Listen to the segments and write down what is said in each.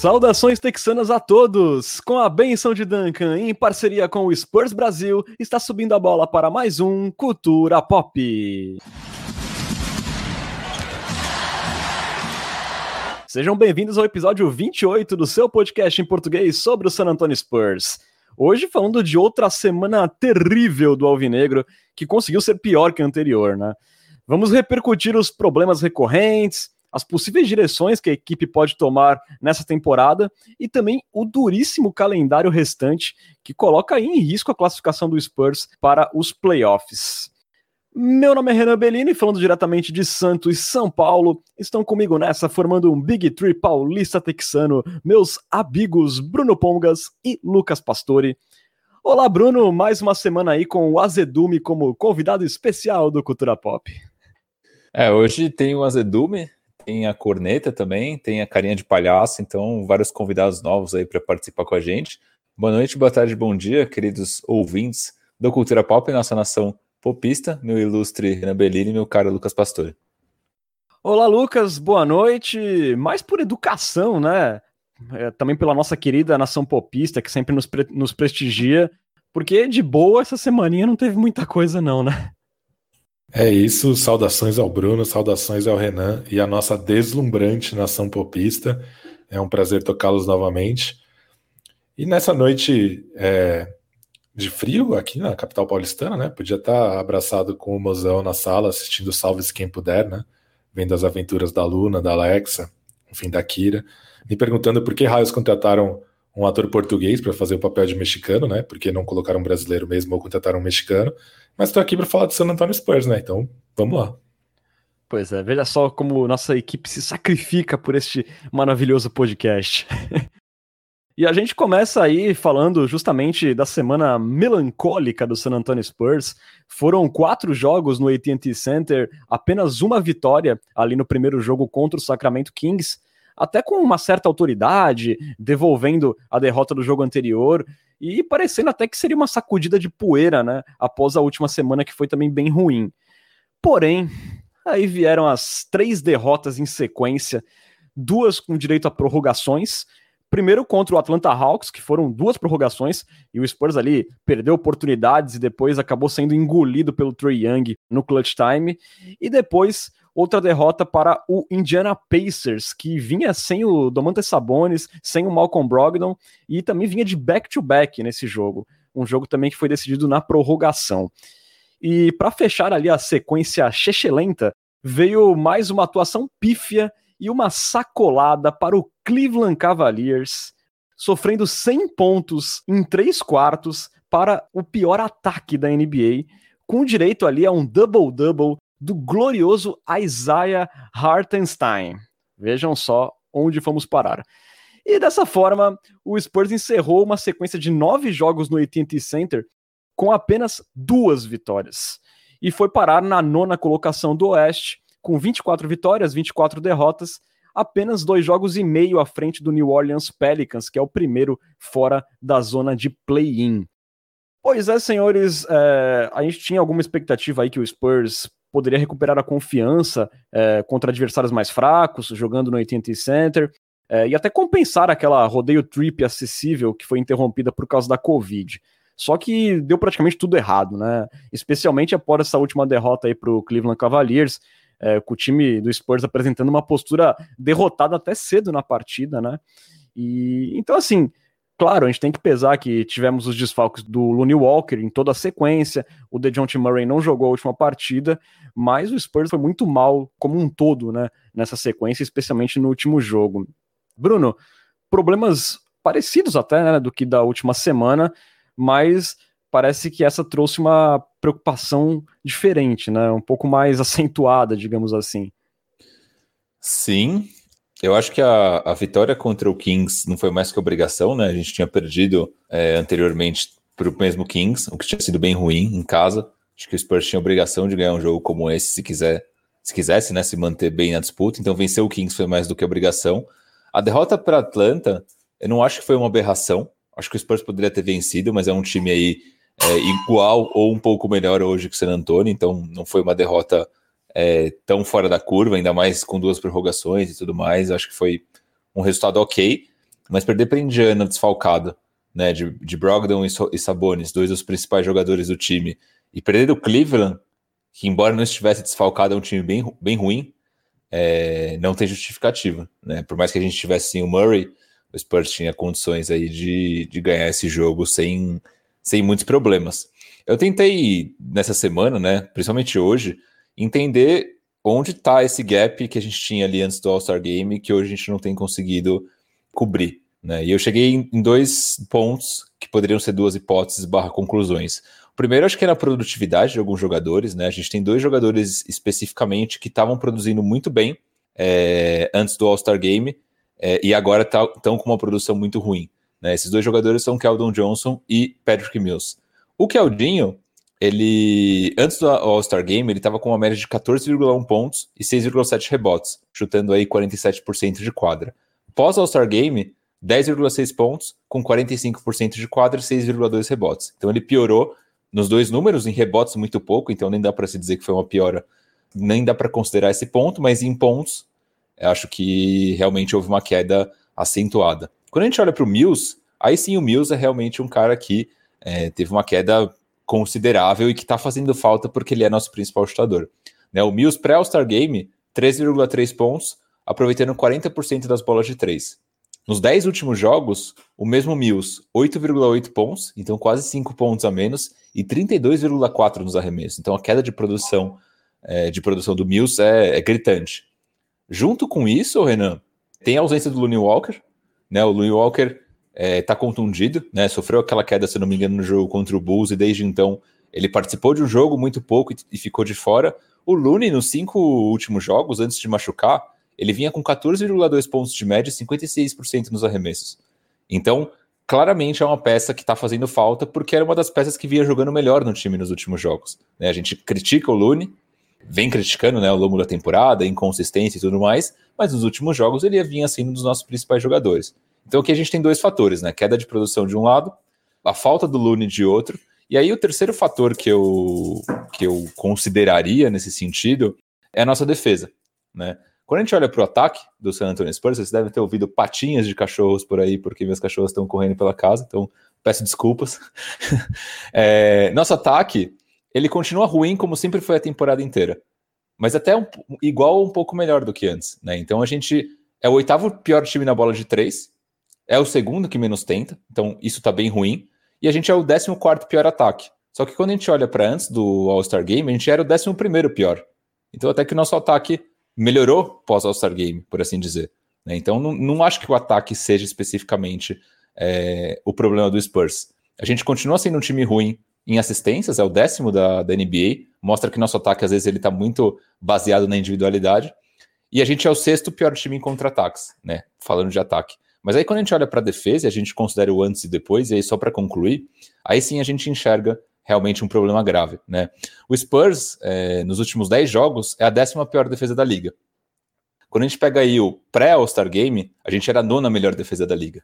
Saudações texanas a todos! Com a benção de Duncan, em parceria com o Spurs Brasil, está subindo a bola para mais um Cultura Pop. Sejam bem-vindos ao episódio 28 do seu podcast em português sobre o San Antonio Spurs. Hoje falando de outra semana terrível do Alvinegro, que conseguiu ser pior que a anterior, né? Vamos repercutir os problemas recorrentes, as possíveis direções que a equipe pode tomar nessa temporada e também o duríssimo calendário restante que coloca em risco a classificação do Spurs para os playoffs. Meu nome é Renan Bellini, falando diretamente de Santos e São Paulo. Estão comigo nessa, formando um Big Tree paulista texano, meus amigos Bruno Pongas e Lucas Pastore. Olá, Bruno, mais uma semana aí com o Azedume como convidado especial do Cultura Pop. É, hoje tem o Azedume, tem a corneta também, tem a carinha de palhaço, então vários convidados novos aí para participar com a gente. Boa noite, boa tarde, bom dia, queridos ouvintes do Cultura Pop, nossa nação popista, meu ilustre Renan Bellini e meu caro Lucas Pastore. Olá, Lucas, boa noite. Mais por educação, né? É, também pela nossa querida nação popista, que sempre nos, pre nos prestigia, porque de boa essa semaninha não teve muita coisa, não, né? É isso, saudações ao Bruno, saudações ao Renan e a nossa deslumbrante nação popista. É um prazer tocá-los novamente. E nessa noite é, de frio aqui na capital paulistana, né? Podia estar abraçado com o mozão na sala, assistindo Salve-se Quem Puder, né? Vendo as aventuras da Luna, da Alexa, enfim, da Kira. Me perguntando por que raios contrataram um ator português para fazer o papel de mexicano, né? Porque não colocaram um brasileiro mesmo ou contrataram um mexicano. Mas estou aqui para falar de San Antonio Spurs, né? Então, vamos lá. Pois é, veja só como nossa equipe se sacrifica por este maravilhoso podcast. e a gente começa aí falando justamente da semana melancólica do San Antonio Spurs. Foram quatro jogos no AT&T Center, apenas uma vitória ali no primeiro jogo contra o Sacramento Kings, até com uma certa autoridade, devolvendo a derrota do jogo anterior e parecendo até que seria uma sacudida de poeira, né? Após a última semana que foi também bem ruim. Porém, aí vieram as três derrotas em sequência, duas com direito a prorrogações. Primeiro contra o Atlanta Hawks, que foram duas prorrogações, e o Spurs ali perdeu oportunidades e depois acabou sendo engolido pelo Trey Young no clutch time. E depois outra derrota para o Indiana Pacers, que vinha sem o Domantas Sabonis, sem o Malcolm Brogdon e também vinha de back-to-back -back nesse jogo. Um jogo também que foi decidido na prorrogação. E para fechar ali a sequência chechelenta, veio mais uma atuação pífia e uma sacolada para o Cleveland Cavaliers, sofrendo 100 pontos em 3 quartos para o pior ataque da NBA, com direito ali a um double-double do glorioso Isaiah Hartenstein. Vejam só onde fomos parar. E dessa forma, o Spurs encerrou uma sequência de nove jogos no AT&T Center com apenas duas vitórias. E foi parar na nona colocação do Oeste, com 24 vitórias, 24 derrotas, apenas dois jogos e meio à frente do New Orleans Pelicans, que é o primeiro fora da zona de play-in. Pois é, senhores, é, a gente tinha alguma expectativa aí que o Spurs poderia recuperar a confiança é, contra adversários mais fracos, jogando no AT&T Center, é, e até compensar aquela rodeio trip acessível que foi interrompida por causa da Covid. Só que deu praticamente tudo errado, né? Especialmente após essa última derrota aí para o Cleveland Cavaliers, é, com o time do Spurs apresentando uma postura derrotada até cedo na partida, né? E então assim, Claro, a gente tem que pesar que tivemos os desfalques do Looney Walker em toda a sequência, o DeJounte Murray não jogou a última partida, mas o Spurs foi muito mal como um todo, né, nessa sequência, especialmente no último jogo. Bruno, problemas parecidos até, né, do que da última semana, mas parece que essa trouxe uma preocupação diferente, né, um pouco mais acentuada, digamos assim. Sim, eu acho que a, a vitória contra o Kings não foi mais que obrigação, né? A gente tinha perdido é, anteriormente para o mesmo Kings, o que tinha sido bem ruim em casa. Acho que o Spurs tinha obrigação de ganhar um jogo como esse se quiser, se quisesse, né? Se manter bem na disputa. Então vencer o Kings foi mais do que obrigação. A derrota para Atlanta, eu não acho que foi uma aberração. Acho que o Spurs poderia ter vencido, mas é um time aí é, igual ou um pouco melhor hoje que o San Antonio, então não foi uma derrota é, tão fora da curva, ainda mais com duas prorrogações e tudo mais. Acho que foi um resultado ok. mas perder para Indiana desfalcado, né, de, de Brogdon e, e Sabonis, dois dos principais jogadores do time, e perder do Cleveland, que embora não estivesse desfalcado, é um time bem, bem ruim, é, não tem justificativa, né? Por mais que a gente tivesse sim o Murray, o Spurs tinha condições aí de, de ganhar esse jogo sem, sem muitos problemas. Eu tentei nessa semana, né, principalmente hoje, entender onde está esse gap que a gente tinha ali antes do All-Star Game, que hoje a gente não tem conseguido cobrir. Né? E eu cheguei em dois pontos que poderiam ser duas hipóteses barra conclusões. O primeiro, acho que é na produtividade de alguns jogadores, né? A gente tem dois jogadores especificamente que estavam produzindo muito bem é, antes do All-Star Game é, e agora estão tá, com uma produção muito ruim. Né? Esses dois jogadores são Keldon Johnson e Patrick Mills. O Keldinho, ele antes do All-Star Game, ele estava com uma média de 14,1 pontos e 6,7 rebotes, chutando aí 47% de quadra. Pós All-Star Game, 10,6 pontos, com 45% de quadra e 6,2 rebotes. Então ele piorou nos dois números, em rebotes muito pouco, então nem dá para se dizer que foi uma piora, nem dá para considerar esse ponto, mas em pontos, acho que realmente houve uma queda acentuada. Quando a gente olha para o Mills, aí sim o Mills é realmente um cara que é, teve uma queda considerável e que está fazendo falta porque ele é nosso principal chutador. Né, o Mills pré-All-Star Game, 3,3 pontos, aproveitando 40% das bolas de 3. Nos 10 últimos jogos, o mesmo Mills, 8,8 pontos, então quase 5 pontos a menos, e 32,4 nos arremessos. Então a queda de produção é, de produção do Mills é, é, gritante. Junto com isso, Renan, tem a ausência do Looney Walker, né? O Looney Walker está é, contundido, né? Sofreu aquela queda, se não me engano, no jogo contra o Bulls, e desde então ele participou de um jogo muito pouco e, e ficou de fora. O Looney, nos cinco últimos jogos, antes de machucar, ele vinha com 14,2 pontos de média e 56% nos arremessos. Então, claramente é uma peça que está fazendo falta, porque era uma das peças que vinha jogando melhor no time nos últimos jogos. Né? A gente critica o Lune, vem criticando né, ao longo da temporada, inconsistência e tudo mais, mas nos últimos jogos ele vinha sendo um dos nossos principais jogadores. Então aqui a gente tem dois fatores, né? Queda de produção de um lado, a falta do Lune de outro, e aí o terceiro fator que eu, que eu consideraria nesse sentido é a nossa defesa, né? Quando a gente olha para o ataque do San Antonio Spurs, vocês devem ter ouvido patinhas de cachorros por aí, porque meus cachorros estão correndo pela casa, então peço desculpas. é, nosso ataque, ele continua ruim como sempre foi a temporada inteira, mas até um, igual um pouco melhor do que antes. Né? Então a gente é o oitavo pior time na bola de três, é o segundo que menos tenta, então isso está bem ruim, e a gente é o décimo quarto pior ataque. Só que quando a gente olha para antes do All-Star Game, a gente era o décimo primeiro pior. Então até que o nosso ataque melhorou pós All-Star Game, por assim dizer. Né? Então, não, não acho que o ataque seja especificamente é, o problema do Spurs. A gente continua sendo um time ruim em assistências, é o décimo da, da NBA, mostra que nosso ataque às vezes ele está muito baseado na individualidade. E a gente é o sexto pior time em contra-ataques, né? Falando de ataque. Mas aí quando a gente olha para a defesa, a gente considera o antes e depois, e aí só para concluir, aí sim a gente enxerga realmente um problema grave. Né? O Spurs, é, nos últimos 10 jogos, é a décima pior defesa da liga. Quando a gente pega aí o pré-All-Star Game, a gente era a nona melhor defesa da liga.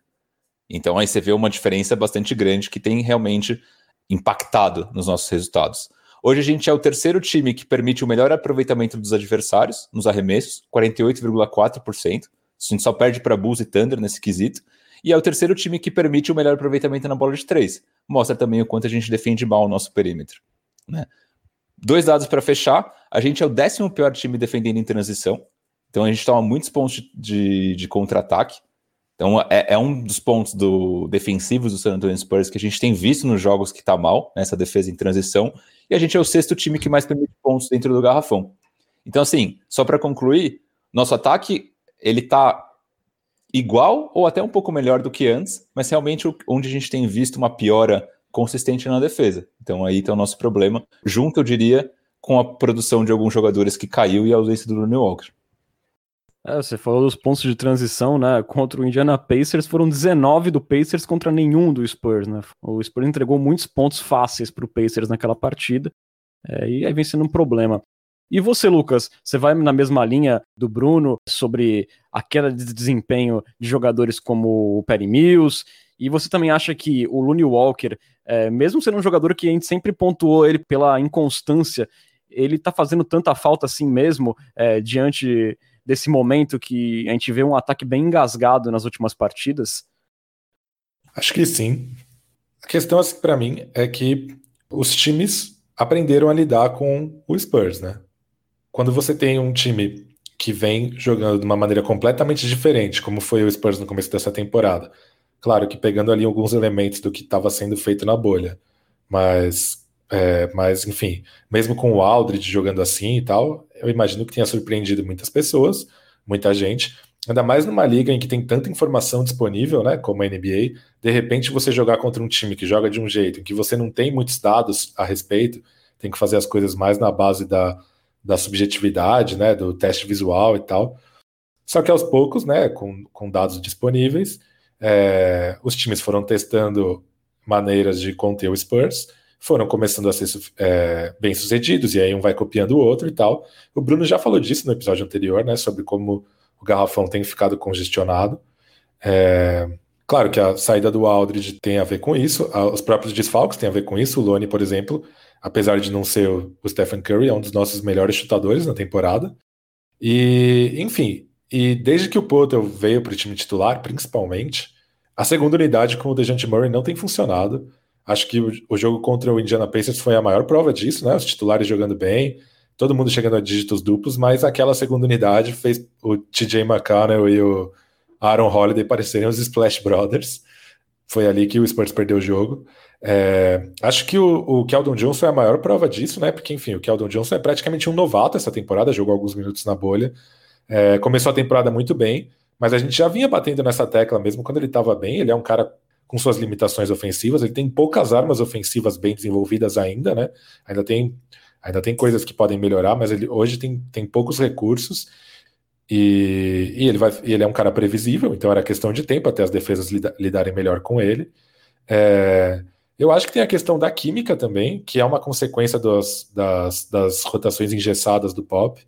Então aí você vê uma diferença bastante grande que tem realmente impactado nos nossos resultados. Hoje a gente é o terceiro time que permite o melhor aproveitamento dos adversários nos arremessos, 48,4%. A gente só perde para Bulls e Thunder nesse quesito e é o terceiro time que permite o melhor aproveitamento na bola de três. Mostra também o quanto a gente defende mal o nosso perímetro. Né? Dois dados para fechar: a gente é o décimo pior time defendendo em transição, então a gente toma muitos pontos de, de, de contra-ataque. Então é, é, um dos pontos do defensivos do San Antonio Spurs que a gente tem visto nos jogos que está mal, nessa né, defesa em transição, e a gente é o sexto time que mais permite pontos dentro do garrafão. Então, assim, só para concluir, nosso ataque ele está igual ou até um pouco melhor do que antes, mas realmente onde a gente tem visto uma piora consistente na defesa. Então aí está o nosso problema, junto, eu diria, com a produção de alguns jogadores que caiu e a ausência do New Walker. É, você falou dos pontos de transição, né? Contra o Indiana Pacers foram 19 do Pacers contra nenhum do Spurs, né? O Spurs entregou muitos pontos fáceis para o Pacers naquela partida, é, e aí vem sendo um problema. E você, Lucas, você vai na mesma linha do Bruno sobre a queda de desempenho de jogadores como o Perry Mills, e você também acha que o Looney Walker, é, mesmo sendo um jogador que a gente sempre pontuou ele pela inconstância, ele tá fazendo tanta falta assim mesmo, é, diante desse momento que a gente vê um ataque bem engasgado nas últimas partidas? Acho que sim. A questão, assim, para mim, é que os times aprenderam a lidar com o Spurs, né? Quando você tem um time que vem jogando de uma maneira completamente diferente, como foi o Spurs no começo dessa temporada, claro que pegando ali alguns elementos do que estava sendo feito na bolha, mas, é, mas enfim, mesmo com o Aldridge jogando assim e tal, eu imagino que tenha surpreendido muitas pessoas, muita gente, Ainda mais numa liga em que tem tanta informação disponível, né, como a NBA, de repente você jogar contra um time que joga de um jeito, em que você não tem muitos dados a respeito, tem que fazer as coisas mais na base da, da subjetividade, né, do teste visual e tal. Só que aos poucos, né, com, com dados disponíveis, é, os times foram testando maneiras de conter o Spurs, foram começando a ser é, bem sucedidos, e aí um vai copiando o outro e tal. O Bruno já falou disso no episódio anterior, né, sobre como o garrafão tem ficado congestionado. É, claro que a saída do Aldridge tem a ver com isso, os próprios desfalques têm a ver com isso. O Lone, por exemplo, apesar de não ser o Stephen Curry, é um dos nossos melhores chutadores na temporada. E, enfim, e desde que o Potter veio para o time titular, principalmente, a segunda unidade com o DeJounte Murray não tem funcionado. Acho que o, jogo contra o Indiana Pacers foi a maior prova disso, né? Os titulares jogando bem, todo mundo chegando a dígitos duplos, mas aquela segunda unidade fez o TJ McConnell e o Aaron Holiday parecerem os Splash Brothers. Foi ali que o Spurs perdeu o jogo. É, acho que o, o Keldon Johnson é a maior prova disso, né? Porque, enfim, o Keldon Johnson é praticamente um novato essa temporada, jogou alguns minutos na bolha. É, começou a temporada muito bem, mas a gente já vinha batendo nessa tecla mesmo quando ele estava bem. Ele é um cara com suas limitações ofensivas, ele tem poucas armas ofensivas bem desenvolvidas ainda, né? Ainda tem Ainda tem coisas que podem melhorar, mas ele hoje tem, tem poucos recursos e, e ele, vai, ele é um cara previsível, então era questão de tempo até as defesas lida, lidarem melhor com ele. É, eu acho que tem a questão da química também, que é uma consequência dos, das, das rotações engessadas do Pop.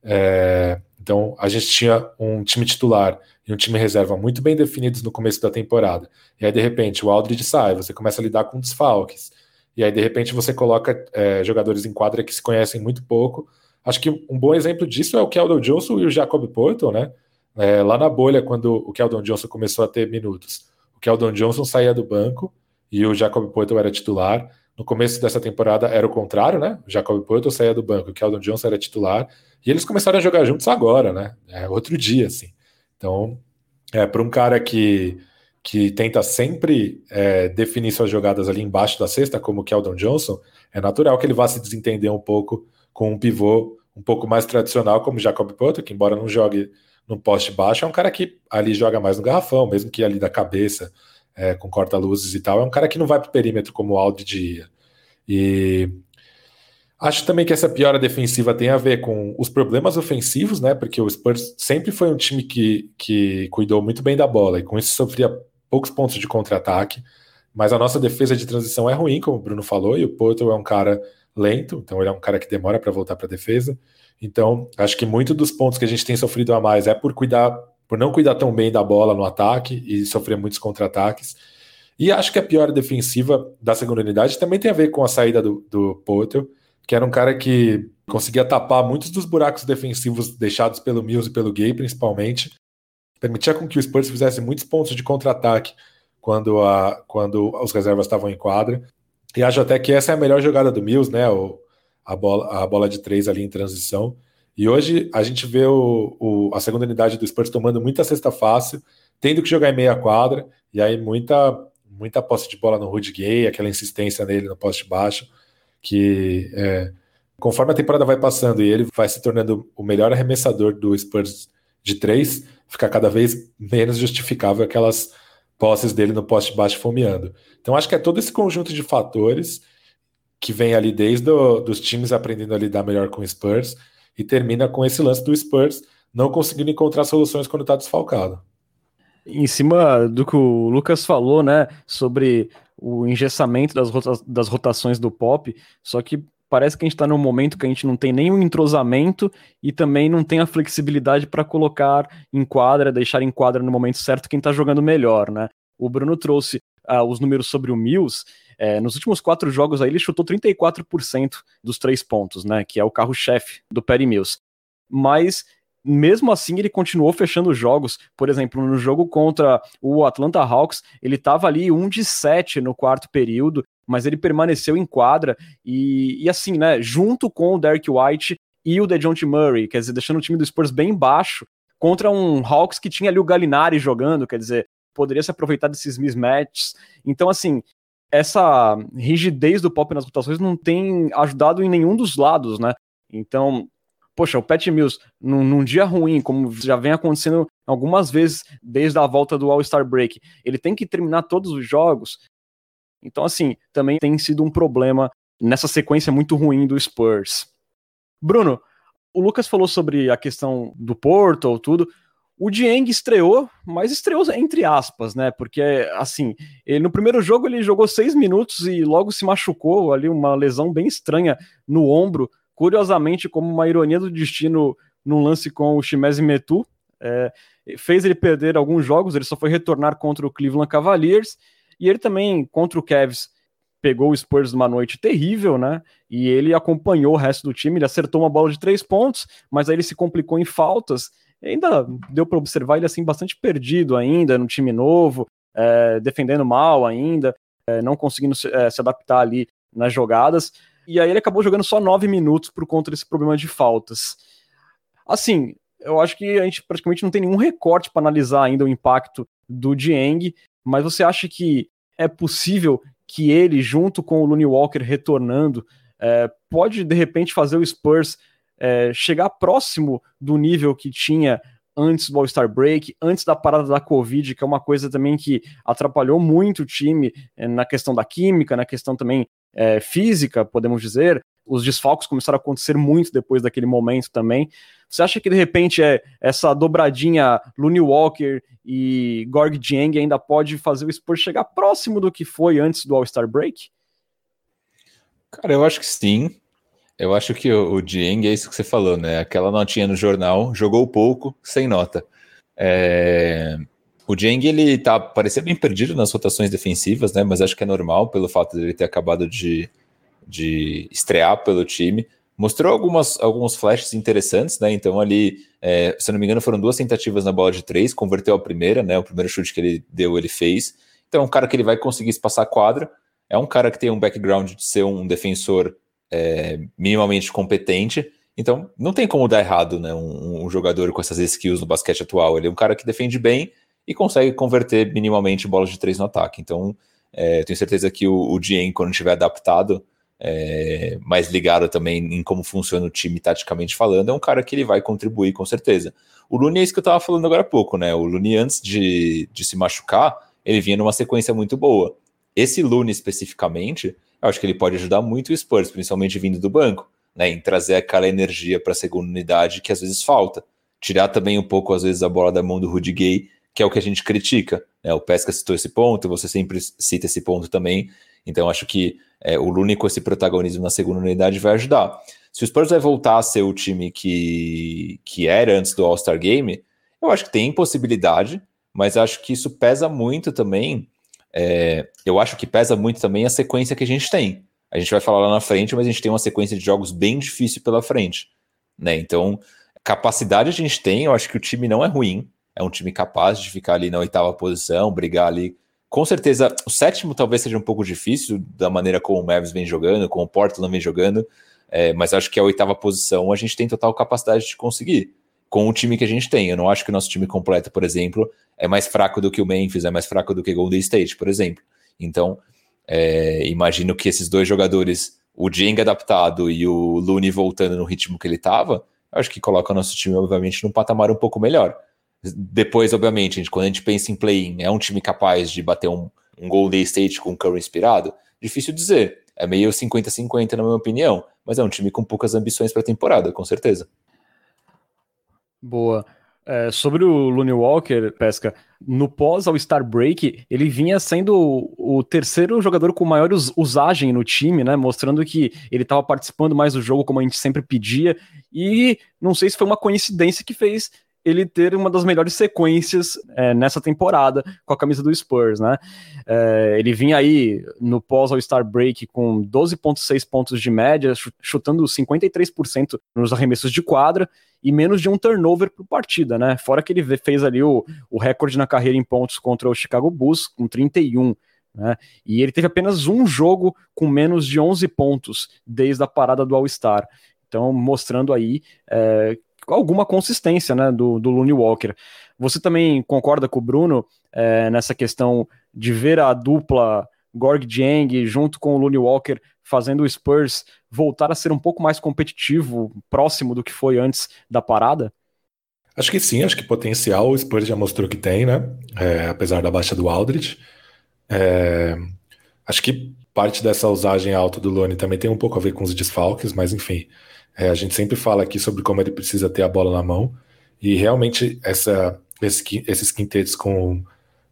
É, então, a gente tinha um time titular e um time reserva muito bem definidos no começo da temporada. E aí, de repente, o Aldridge sai, você começa a lidar com desfalques. E aí, de repente, você coloca é, jogadores em quadra que se conhecem muito pouco. Acho que um bom exemplo disso é o Keldon Johnson e o Jacob Porto, né? É, lá na bolha, quando o Keldon Johnson começou a ter minutos, o Keldon Johnson saía do banco e o Jacob Porto era titular. No começo dessa temporada era o contrário, né? O Jacob Porto saía do banco, o Keldon Johnson era titular. E eles começaram a jogar juntos agora, né? É outro dia, assim. Então, é, para um cara que que tenta sempre é, definir suas jogadas ali embaixo da cesta, como o Keldon Johnson, é natural que ele vá se desentender um pouco com um pivô um pouco mais tradicional, como Jacob Porto, que embora não jogue no poste baixo, é um cara que ali joga mais no garrafão, mesmo que ali da cabeça, é, com corta-luzes e tal, é um cara que não vai para o perímetro como o Aldridge ia. E Acho também que essa piora defensiva tem a ver com os problemas ofensivos, né? Porque o Spurs sempre foi um time que, que cuidou muito bem da bola e com isso sofria poucos pontos de contra-ataque, mas a nossa defesa de transição é ruim, como o Bruno falou, e o Porto é um cara lento, então ele é um cara que demora para voltar para a defesa. Então, acho que muito dos pontos que a gente tem sofrido a mais é por cuidar, por não cuidar tão bem da bola no ataque e sofrer muitos contra-ataques. E acho que a pior defensiva da segunda unidade também tem a ver com a saída do, do Porto, que era um cara que conseguia tapar muitos dos buracos defensivos deixados pelo Mills e pelo Gay, principalmente, permitia com que o Spurs fizesse muitos pontos de contra-ataque quando, a, quando os reservas estavam em quadra. E acho até que essa é a melhor jogada do Mills, né? O, a, bola, a bola de três ali em transição. E hoje a gente vê o, o, a segunda unidade do Spurs tomando muita cesta fácil, tendo que jogar em meia quadra, e aí muita, muita posse de bola no Rudy Gay, aquela insistência nele no poste baixo, que é, conforme a temporada vai passando e ele vai se tornando o melhor arremessador do Spurs de três, fica cada vez menos justificável aquelas posses dele no poste baixo fomeando. Então acho que é todo esse conjunto de fatores que vem ali desde do, dos times aprendendo a lidar melhor com o Spurs e termina com esse lance do Spurs não conseguindo encontrar soluções quando está desfalcado. Em cima do que o Lucas falou, né, sobre o engessamento das, rota das rotações do pop, só que parece que a gente está num momento que a gente não tem nenhum entrosamento e também não tem a flexibilidade para colocar em quadra, deixar em quadra no momento certo quem está jogando melhor, né? O Bruno trouxe uh, os números sobre o Mills. É, nos últimos quatro jogos aí ele chutou 34% dos três pontos, né? Que é o carro-chefe do Perry Mills. Mas mesmo assim ele continuou fechando jogos. Por exemplo, no jogo contra o Atlanta Hawks, ele estava ali um de 7 no quarto período, mas ele permaneceu em quadra e, e assim, né, junto com o Derek White e o DeJounte Murray, quer dizer, deixando o time do Spurs bem baixo, contra um Hawks que tinha ali o Galinari jogando, quer dizer, poderia se aproveitar desses mismatches. Então, assim, essa rigidez do Pop nas votações não tem ajudado em nenhum dos lados, né? Então, poxa, o Pat Mills, num, num, dia ruim, como já vem acontecendo algumas vezes desde a volta do All-Star Break, ele tem que terminar todos os jogos. Então, assim, também tem sido um problema nessa sequência muito ruim do Spurs. Bruno, o Lucas falou sobre a questão do Porto, tudo. O Dieng estreou, mas estreou entre aspas, né? Porque, assim, ele, no primeiro jogo ele jogou seis minutos e logo se machucou ali, uma lesão bem estranha no ombro. Curiosamente, como uma ironia do destino num lance com o Shimezi Metu, é, fez ele perder alguns jogos, ele só foi retornar contra o Cleveland Cavaliers, e ele também, contra o Cavs, pegou o Spurs numa noite terrível, né? E ele acompanhou o resto do time, ele acertou uma bola de três pontos, mas aí ele se complicou em faltas. ainda deu para observar ele assim bastante perdido ainda no time novo, é, defendendo mal ainda, é, não conseguindo se, é, se, adaptar ali nas jogadas. E aí ele acabou jogando só nove minutos por conta desse problema de faltas. Assim, eu acho que a gente praticamente não tem nenhum recorte para analisar ainda o impacto do Dieng, mas você acha que é possível que ele, junto com o Looney Walker retornando, é, pode de repente fazer o Spurs é, chegar próximo do nível que tinha antes do All-Star Break, antes da parada da Covid, que é uma coisa também que atrapalhou muito o time é, na questão da química, na questão também é, física, podemos dizer. Os desfalques começaram a acontecer muito depois daquele momento também. Você acha que de repente é essa dobradinha Looney Walker e Gorg Dieng ainda pode fazer o Spurs chegar próximo do que foi antes do All-Star Break? Cara, eu acho que sim. Eu acho que o, o Dieng é isso que você falou, né? Aquela notinha no jornal, jogou pouco, sem nota. É... O Dieng, ele tá, parecia bem perdido nas rotações defensivas, né? Mas acho que é normal pelo fato de ele ter acabado de, de estrear pelo time mostrou algumas, alguns flashes interessantes, né? Então, ali, é, se não me engano, foram duas tentativas na bola de três, converteu a primeira, né? O primeiro chute que ele deu, ele fez. Então, é um cara que ele vai conseguir espaçar a quadra. É um cara que tem um background de ser um defensor é, minimamente competente. Então, não tem como dar errado, né? Um, um, jogador com essas skills no basquete atual. Ele é um cara que defende bem e consegue converter minimamente bolas de três no ataque. Então, é, tenho certeza que o, o Dien, quando estiver adaptado, é, mais ligado também em como funciona o time taticamente falando, é um cara que ele vai contribuir com certeza. O Lune é isso que eu estava falando agora há pouco, né? O Lune, antes de, de se machucar, ele vinha numa sequência muito boa. Esse Lune especificamente, eu acho que ele pode ajudar muito o Spurs, principalmente vindo do banco, né? Em trazer aquela energia para a segunda unidade que às vezes falta. Tirar também um pouco, às vezes, a bola da mão do Rudy Gay, que é o que a gente critica. Né? O Pesca citou esse ponto, você sempre cita esse ponto também. Então, acho que é, o Looney com esse protagonismo na segunda unidade vai ajudar. Se o Spurs vai voltar a ser o time que, que era antes do All-Star Game, eu acho que tem possibilidade, mas acho que isso pesa muito também. É, eu acho que pesa muito também a sequência que a gente tem. A gente vai falar lá na frente, mas a gente tem uma sequência de jogos bem difícil pela frente. Né? Então, capacidade a gente tem, eu acho que o time não é ruim. É um time capaz de ficar ali na oitava posição, brigar ali com certeza, o sétimo talvez seja um pouco difícil, da maneira como o Mavis vem jogando, como o Portland vem jogando, é, mas acho que a oitava posição a gente tem total capacidade de conseguir, com o time que a gente tem. Eu não acho que o nosso time completo, por exemplo, é mais fraco do que o Memphis, é mais fraco do que o Golden State, por exemplo. Então, é, imagino que esses dois jogadores, o Jeng adaptado e o Looney voltando no ritmo que ele estava, acho que coloca o nosso time, obviamente, num patamar um pouco melhor. Depois, obviamente, gente, quando a gente pensa em play-in, é um time capaz de bater um, um Golden State com um Curry inspirado? Difícil dizer. É meio 50-50 na minha opinião, mas é um time com poucas ambições para a temporada, com certeza. Boa. É, sobre o Looney Walker, Pesca, no pós ao Star Break, ele vinha sendo o, o terceiro jogador com maior us usagem no time, né? Mostrando que ele estava participando mais do jogo como a gente sempre pedia. E não sei se foi uma coincidência que fez ele ter uma das melhores sequências é, nessa temporada com a camisa do Spurs, né? É, ele vinha aí no pós-All-Star Break com 12,6 pontos de média, chutando 53% nos arremessos de quadra e menos de um turnover por partida, né? Fora que ele fez ali o, o recorde na carreira em pontos contra o Chicago Bulls, com 31. Né? E ele teve apenas um jogo com menos de 11 pontos desde a parada do All-Star. Então, mostrando aí é, alguma consistência né, do, do Looney Walker. Você também concorda com o Bruno é, nessa questão de ver a dupla Gorg Jang junto com o Looney Walker fazendo o Spurs voltar a ser um pouco mais competitivo, próximo do que foi antes da parada? Acho que sim, acho que potencial o Spurs já mostrou que tem, né? É, apesar da baixa do Aldridge. É, acho que parte dessa usagem alta do Lone também tem um pouco a ver com os desfalques, mas enfim, é, a gente sempre fala aqui sobre como ele precisa ter a bola na mão, e realmente essa, esses quintetos com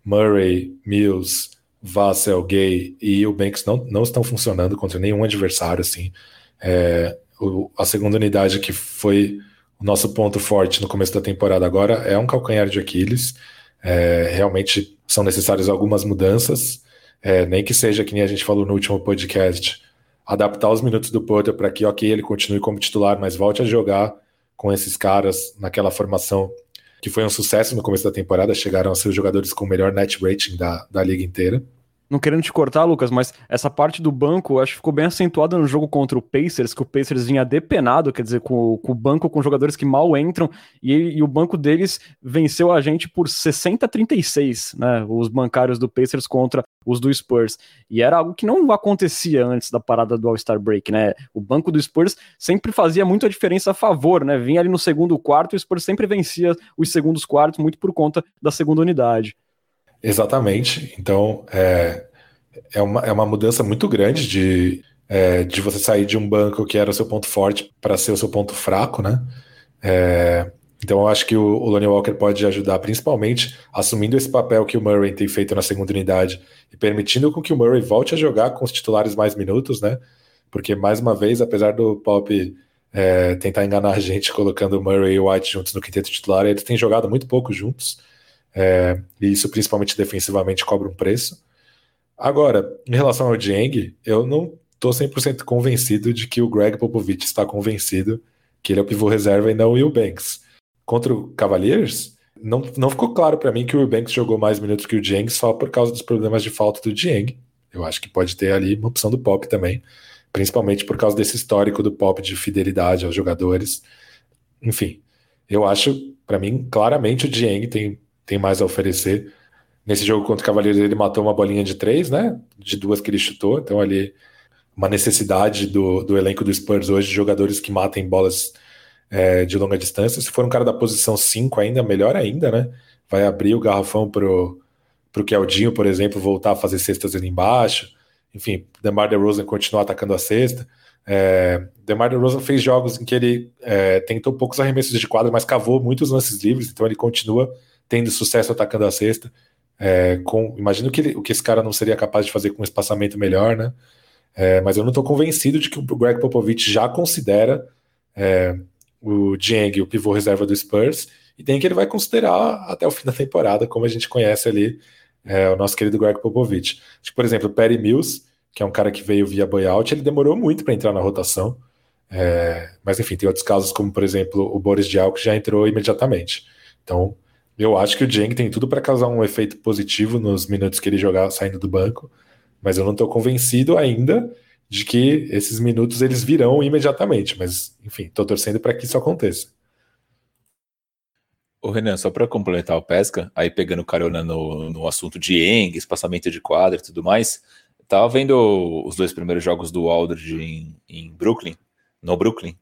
Murray, Mills, Vassell, Gay e o Banks não, não estão funcionando contra nenhum adversário, assim. É, o, a segunda unidade que foi o nosso ponto forte no começo da temporada agora é um calcanhar de Aquiles. É, realmente são necessárias algumas mudanças, é, nem que seja que nem a gente falou no último podcast, adaptar os minutos do Porter para que, ok, ele continue como titular, mas volte a jogar com esses caras naquela formação que foi um sucesso no começo da temporada, chegaram a ser os jogadores com o melhor net rating da, da liga inteira não querendo te cortar, Lucas, mas essa parte do banco acho que ficou bem acentuada no jogo contra o Pacers, que o Pacers vinha depenado, quer dizer, com, com o banco com jogadores que mal entram, e, e, o banco deles venceu a gente por 60 a 36, né? Os bancários do Pacers contra os do Spurs. E era algo que não acontecia antes da parada do All-Star Break, né? O banco do Spurs sempre fazia muito a diferença a favor, né? Vinha ali no segundo quarto e o Spurs sempre vencia os segundos quartos, muito por conta da segunda unidade. Exatamente. Então, é, é, uma, é uma mudança muito grande de, é, de você sair de um banco que era o seu ponto forte para ser o seu ponto fraco, né? É, então, eu acho que o, o Lonnie Walker pode ajudar, principalmente assumindo esse papel que o Murray tem feito na segunda unidade e permitindo com que o Murray volte a jogar com os titulares mais minutos, né? Porque, mais uma vez, apesar do Pop é, tentar enganar a gente colocando o Murray e o White juntos no quinteto titular, eles têm jogado muito pouco juntos. É, e isso, principalmente defensivamente, cobra um preço. Agora, em relação ao Dieng, eu não estou 100% convencido de que o Greg Popovich está convencido que ele é o pivô reserva e não o Will Banks. Contra o Cavaliers, não, não ficou claro para mim que o Will Banks jogou mais minutos que o Dieng só por causa dos problemas de falta do Dieng. Eu acho que pode ter ali uma opção do Pop também, principalmente por causa desse histórico do Pop de fidelidade aos jogadores. Enfim, eu acho, para mim, claramente o Dieng tem tem mais a oferecer. Nesse jogo contra o Cavaleiros, ele matou uma bolinha de três, né? De duas que ele chutou. Então, ali, uma necessidade do, do elenco do Spurs hoje de jogadores que matem bolas é, de longa distância. Se for um cara da posição 5 ainda, melhor ainda, né? Vai abrir o garrafão pro, pro Keldinho, por exemplo, voltar a fazer cestas ali embaixo. Enfim, DeMar DeRozan continuar atacando a cesta. É, DeMar DeRozan fez jogos em que ele é, tentou poucos arremessos de quadra, mas cavou muitos lances livres, então ele continua tendo sucesso atacando a cesta. É, com, imagino que ele, o que esse cara não seria capaz de fazer com um espaçamento melhor, né? É, mas eu não estou convencido de que o Greg Popovich já considera é, o Dieng o pivô reserva do Spurs e tem que ele vai considerar até o fim da temporada, como a gente conhece ali é, o nosso querido Greg Popovich. Tipo, por exemplo, o Perry Mills, que é um cara que veio via buyout, ele demorou muito para entrar na rotação. É, mas enfim, tem outros casos, como por exemplo o Boris Diaw, que já entrou imediatamente. Então, eu acho que o Dieng tem tudo para causar um efeito positivo nos minutos que ele jogar saindo do banco, mas eu não estou convencido ainda de que esses minutos eles virão imediatamente. Mas, enfim, estou torcendo para que isso aconteça. O Renan, só para complementar o Pesca, aí pegando carona no, no assunto de Eng, espaçamento de quadra e tudo mais, tava vendo os dois primeiros jogos do Aldridge em, em Brooklyn, no Brooklyn,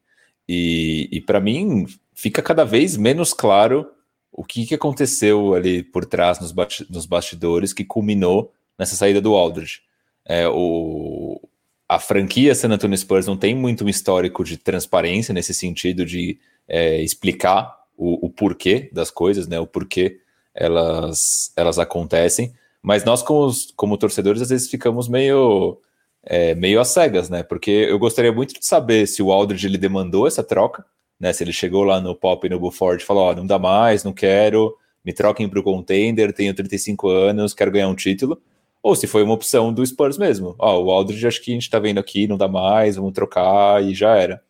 e, e para mim fica cada vez menos claro o que, que aconteceu ali por trás nos, nos bastidores que culminou nessa saída do Aldridge. É, o, a franquia San Antonio Spurs não tem muito um histórico de transparência nesse sentido de é, explicar o, o, porquê das coisas, né? O porquê elas, elas acontecem. Mas nós, como, como torcedores, às vezes ficamos meio, é, meio às cegas, né? Porque eu gostaria muito de saber se o Aldridge ele demandou essa troca né? Se ele chegou lá no Pop e no Buford e falou, ó, oh, não dá mais, não quero, me troquem para o contender, tenho 35 anos, quero ganhar um título, ou se foi uma opção do Spurs mesmo. Ó, o Aldridge acho que a gente tá vendo aqui, não dá mais, vamos trocar e já era.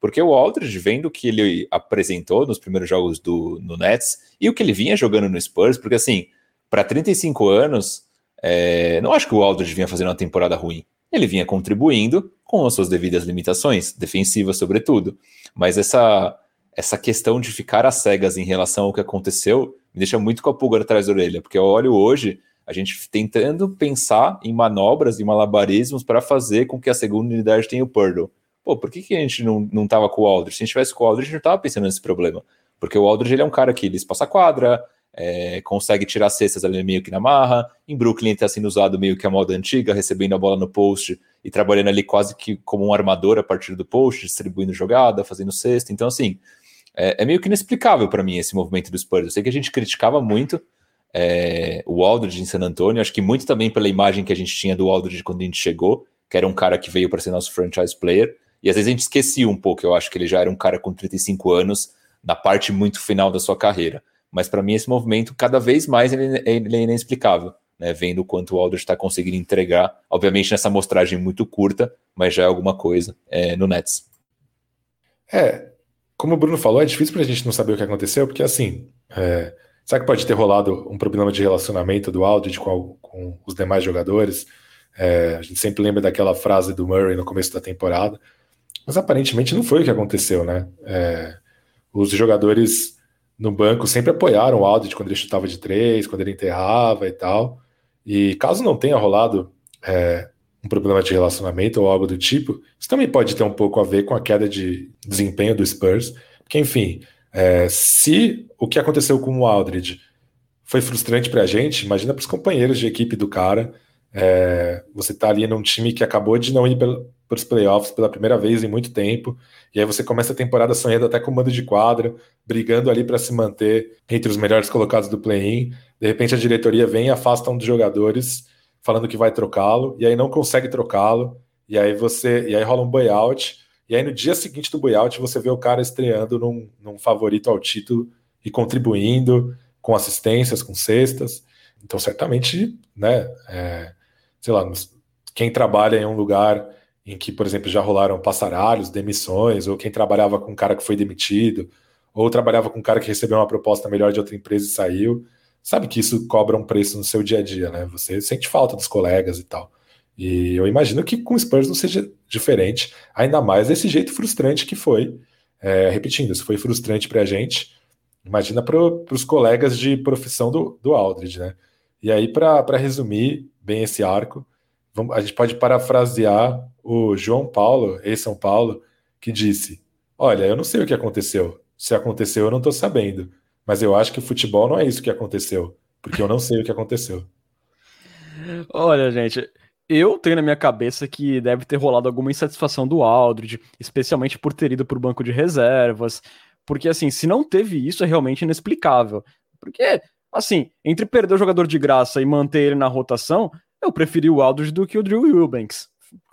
Porque o Aldridge, vendo o que ele apresentou nos primeiros jogos do no Nets e o que ele vinha jogando no Spurs, porque assim, para 35 anos, é, não acho que o Aldridge vinha fazendo uma temporada ruim. Ele vinha contribuindo com as suas devidas limitações, defensivas sobretudo. Mas essa, essa questão de ficar às cegas em relação ao que aconteceu me deixa muito com a pulga atrás da orelha, porque eu olho hoje a gente tentando pensar em manobras e malabarismos para fazer com que a segunda unidade tenha o Purdle. Pô, por que, que a gente não, não tava com o Aldridge? Se a gente tivesse com o Aldridge, a gente não tava pensando nesse problema. Porque o Aldridge ele é um cara que ele espaça quadra, é, consegue tirar cestas ali meio que na marra. Em Brooklyn ele está sendo usado meio que a moda antiga, recebendo a bola no post e trabalhando ali quase que como um armador a partir do post, distribuindo jogada, fazendo cesta. Então, assim, é, é meio que inexplicável para mim esse movimento do Spurs. Eu sei que a gente criticava muito é, o Aldridge em San Antonio, acho que muito também pela imagem que a gente tinha do Aldridge quando a gente chegou, que era um cara que veio para ser nosso franchise player. E às vezes a gente esquecia um pouco, eu acho que ele já era um cara com 35 anos, na parte muito final da sua carreira. Mas para mim esse movimento, cada vez mais, ele, ele é inexplicável. Né, vendo o quanto o Aldridge está conseguindo entregar, obviamente nessa mostragem muito curta, mas já é alguma coisa é, no Nets. É, como o Bruno falou, é difícil para a gente não saber o que aconteceu, porque assim, é, será que pode ter rolado um problema de relacionamento do Aldridge com, com os demais jogadores? É, a gente sempre lembra daquela frase do Murray no começo da temporada, mas aparentemente não foi o que aconteceu, né? É, os jogadores no banco sempre apoiaram o Aldridge quando ele chutava de três, quando ele enterrava e tal. E caso não tenha rolado é, um problema de relacionamento ou algo do tipo, isso também pode ter um pouco a ver com a queda de desempenho do Spurs. Porque, enfim, é, se o que aconteceu com o Aldridge foi frustrante para a gente, imagina para os companheiros de equipe do cara. É, você tá ali num time que acabou de não ir para os playoffs pela primeira vez em muito tempo, e aí você começa a temporada sonhando até com mando de quadra, brigando ali para se manter entre os melhores colocados do play-in. De repente a diretoria vem e afasta um dos jogadores, falando que vai trocá-lo, e aí não consegue trocá-lo, e aí você, e aí rola um buyout, e aí no dia seguinte do buyout você vê o cara estreando num, num favorito ao título e contribuindo com assistências, com cestas. Então certamente, né, é, sei lá, quem trabalha em um lugar em que, por exemplo, já rolaram passaralhos, demissões, ou quem trabalhava com um cara que foi demitido, ou trabalhava com um cara que recebeu uma proposta melhor de outra empresa e saiu, sabe que isso cobra um preço no seu dia a dia, né? Você sente falta dos colegas e tal. E eu imagino que com o Spurs não seja diferente, ainda mais desse jeito frustrante que foi. É, repetindo, isso foi frustrante para a gente. Imagina para os colegas de profissão do, do Aldridge, né? E aí, para resumir bem esse arco, a gente pode parafrasear o João Paulo, ex-São Paulo, que disse: Olha, eu não sei o que aconteceu. Se aconteceu, eu não estou sabendo. Mas eu acho que o futebol não é isso que aconteceu, porque eu não sei o que aconteceu. Olha, gente, eu tenho na minha cabeça que deve ter rolado alguma insatisfação do Aldridge, especialmente por ter ido para o banco de reservas, porque assim, se não teve isso, é realmente inexplicável. Porque, assim, entre perder o jogador de graça e manter ele na rotação, eu preferi o Aldridge do que o Drew Eubanks,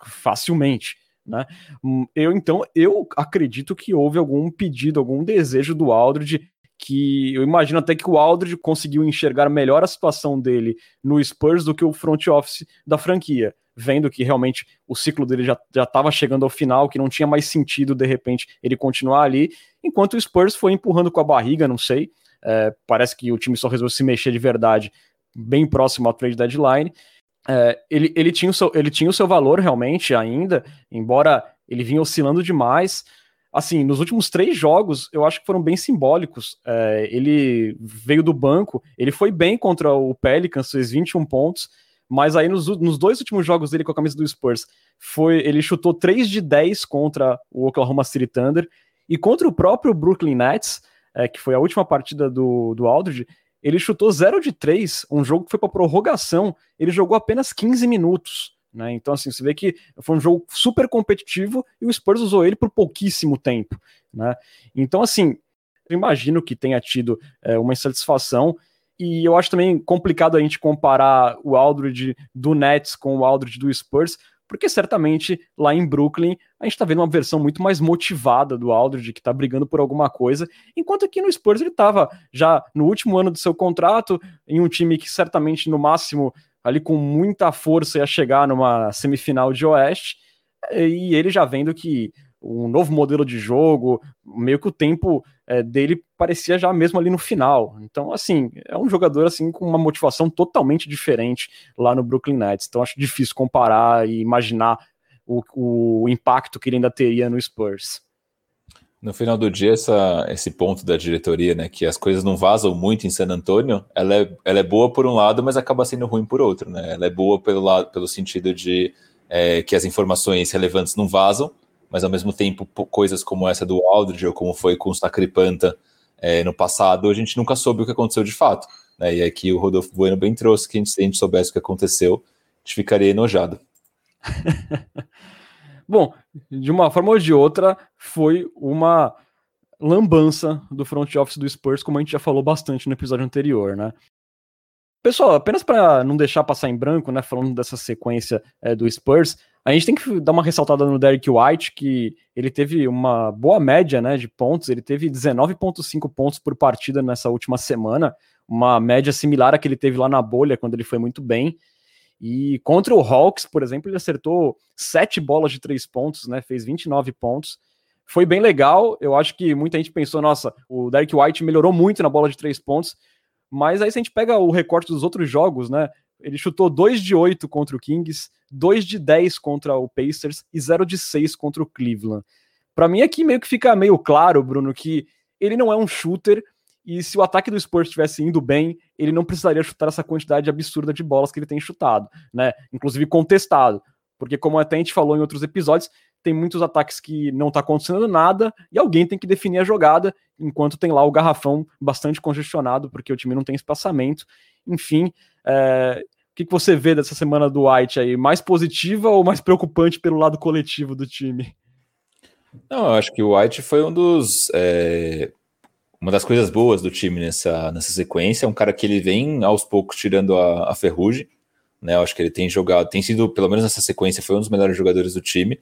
facilmente. Né? Hum, eu então eu acredito que houve algum pedido, algum desejo do Aldridge que eu imagino até que o Aldridge conseguiu enxergar melhor a situação dele no Spurs do que o front office da franquia, vendo que realmente o ciclo dele já estava chegando ao final, que não tinha mais sentido de repente ele continuar ali, enquanto o Spurs foi empurrando com a barriga, não sei, é, parece que o time só resolveu se mexer de verdade bem próximo ao trade deadline. É, ele, ele, tinha o seu, ele tinha o seu valor realmente ainda, embora ele vinha oscilando demais assim, nos últimos três jogos, eu acho que foram bem simbólicos. É, ele veio do banco, ele foi bem contra o Pelicans, fez 21 pontos, mas aí nos, nos dois últimos jogos dele com a camisa do Spurs, foi ele chutou 3 de 10 contra o Oklahoma City Thunder, e contra o próprio Brooklyn Nets, é, que foi a última partida do, do Aldridge, ele chutou 0 de 3, um jogo que foi para prorrogação, ele jogou apenas 15 minutos. Né? Então, assim, você vê que foi um jogo super competitivo e o Spurs usou ele por pouquíssimo tempo. Né? Então, assim, eu imagino que tenha tido é, uma insatisfação. E eu acho também complicado a gente comparar o Aldridge do Nets com o Aldridge do Spurs, porque certamente lá em Brooklyn a gente está vendo uma versão muito mais motivada do Aldridge, que está brigando por alguma coisa, enquanto aqui no Spurs ele estava já no último ano do seu contrato, em um time que certamente no máximo ali com muita força ia chegar numa semifinal de Oeste, e ele já vendo que um novo modelo de jogo, meio que o tempo é, dele parecia já mesmo ali no final. Então, assim, é um jogador assim com uma motivação totalmente diferente lá no Brooklyn Nets. Então, acho difícil comparar e imaginar o, o impacto que ele ainda teria no Spurs. No final do dia, essa, esse ponto da diretoria, né, que as coisas não vazam muito em San Antonio, ela é, ela é boa por um lado, mas acaba sendo ruim por outro, né? Ela é boa pelo lado, pelo sentido de é, que as informações relevantes não vazam, mas ao mesmo tempo coisas como essa do Aldridge ou como foi com o Sacripanta é, no passado, a gente nunca soube o que aconteceu de fato. Né? E aqui o Rodolfo Bueno bem trouxe que a gente, se a gente soubesse o que aconteceu, a gente ficaria enojado. Bom, de uma forma ou de outra, foi uma lambança do front office do Spurs, como a gente já falou bastante no episódio anterior, né? Pessoal, apenas para não deixar passar em branco, né, falando dessa sequência é, do Spurs, a gente tem que dar uma ressaltada no Derek White, que ele teve uma boa média né, de pontos, ele teve 19,5 pontos por partida nessa última semana, uma média similar à que ele teve lá na bolha, quando ele foi muito bem. E contra o Hawks, por exemplo, ele acertou sete bolas de três pontos, né, fez 29 pontos. Foi bem legal, eu acho que muita gente pensou, nossa, o Derek White melhorou muito na bola de três pontos, mas aí se a gente pega o recorte dos outros jogos, né, ele chutou 2 de 8 contra o Kings, 2 de 10 contra o Pacers e 0 de 6 contra o Cleveland. Para mim aqui meio que fica meio claro, Bruno, que ele não é um shooter e se o ataque do Spurs estivesse indo bem, ele não precisaria chutar essa quantidade absurda de bolas que ele tem chutado, né? Inclusive contestado, porque como até a gente falou em outros episódios, tem muitos ataques que não está acontecendo nada e alguém tem que definir a jogada, enquanto tem lá o garrafão bastante congestionado, porque o time não tem espaçamento. Enfim, é, o que, que você vê dessa semana do White aí? Mais positiva ou mais preocupante pelo lado coletivo do time? Não, eu acho que o White foi um dos. É, uma das coisas boas do time nessa, nessa sequência. É um cara que ele vem aos poucos tirando a, a ferrugem. Né, eu acho que ele tem jogado, tem sido, pelo menos nessa sequência, foi um dos melhores jogadores do time.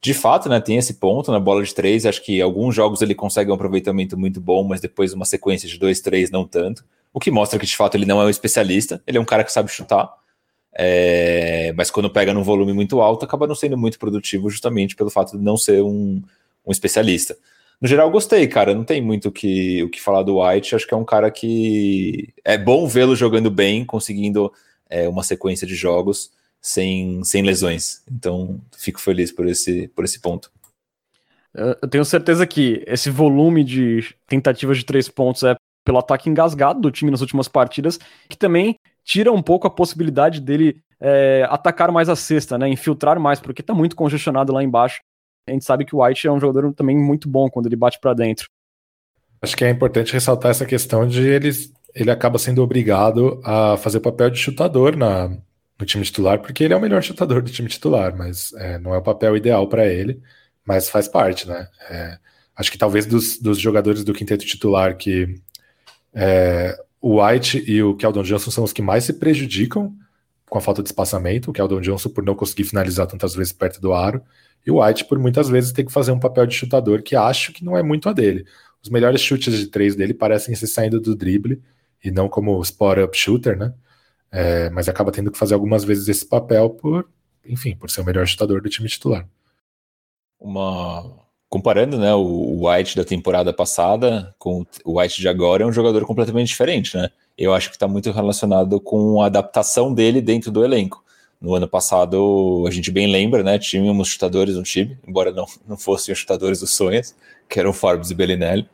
De fato, né, tem esse ponto na bola de três. Acho que alguns jogos ele consegue um aproveitamento muito bom, mas depois uma sequência de dois, três, não tanto o que mostra que de fato ele não é um especialista, ele é um cara que sabe chutar, é, mas quando pega num volume muito alto, acaba não sendo muito produtivo, justamente pelo fato de não ser um, um especialista. No geral, gostei, cara. Não tem muito o que, o que falar do White. Acho que é um cara que é bom vê-lo jogando bem, conseguindo é, uma sequência de jogos sem, sem lesões. Então, fico feliz por esse, por esse ponto. Eu tenho certeza que esse volume de tentativas de três pontos é pelo ataque engasgado do time nas últimas partidas, que também tira um pouco a possibilidade dele é, atacar mais a cesta, né, infiltrar mais, porque está muito congestionado lá embaixo. A gente sabe que o White é um jogador também muito bom quando ele bate para dentro. Acho que é importante ressaltar essa questão de ele, ele acaba sendo obrigado a fazer papel de chutador na, no time titular, porque ele é o melhor chutador do time titular, mas é, não é o papel ideal para ele, mas faz parte, né? É, acho que talvez dos, dos jogadores do quinteto titular que é, o White e o Keldon Johnson são os que mais se prejudicam com a falta de espaçamento. O Keldon Johnson por não conseguir finalizar tantas vezes perto do aro. E o White por muitas vezes ter que fazer um papel de chutador que acho que não é muito a dele. Os melhores chutes de três dele parecem ser saindo do drible e não como spot-up shooter, né? É, mas acaba tendo que fazer algumas vezes esse papel por, enfim, por ser o melhor chutador do time titular. Uma comparando né, o White da temporada passada com o White de agora, é um jogador completamente diferente, né? Eu acho que está muito relacionado com a adaptação dele dentro do elenco. No ano passado, a gente bem lembra, né? Tínhamos chutadores no time, embora não, não fossem os chutadores dos sonhos, que eram Forbes e Bellinelli.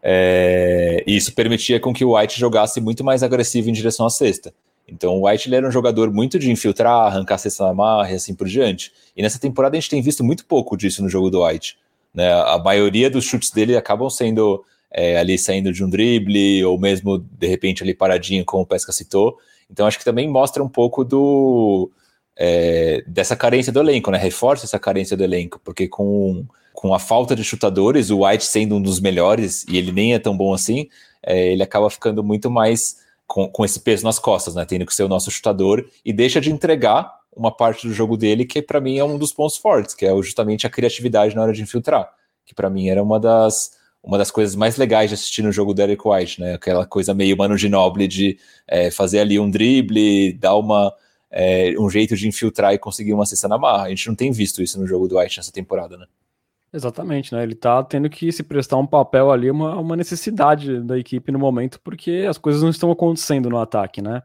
É, e isso permitia com que o White jogasse muito mais agressivo em direção à cesta. Então o White era um jogador muito de infiltrar, arrancar a cesta na marra e assim por diante. E nessa temporada a gente tem visto muito pouco disso no jogo do White. Né? A maioria dos chutes dele acabam sendo é, ali saindo de um drible, ou mesmo de repente ali paradinho, como o Pesca citou. Então acho que também mostra um pouco do é, dessa carência do elenco, né? Reforça essa carência do elenco, porque com, com a falta de chutadores, o White sendo um dos melhores, e ele nem é tão bom assim, é, ele acaba ficando muito mais com, com esse peso nas costas, né? Tendo que ser o nosso chutador e deixa de entregar uma parte do jogo dele que para mim é um dos pontos fortes, que é justamente a criatividade na hora de infiltrar, que para mim era uma das uma das coisas mais legais de assistir no jogo do Eric White, né? Aquela coisa meio Mano Ginobili de é, fazer ali um drible, dar uma é, um jeito de infiltrar e conseguir uma cesta na marra. A gente não tem visto isso no jogo do White nessa temporada, né? Exatamente, né? Ele tá tendo que se prestar um papel ali, uma, uma necessidade da equipe no momento, porque as coisas não estão acontecendo no ataque, né?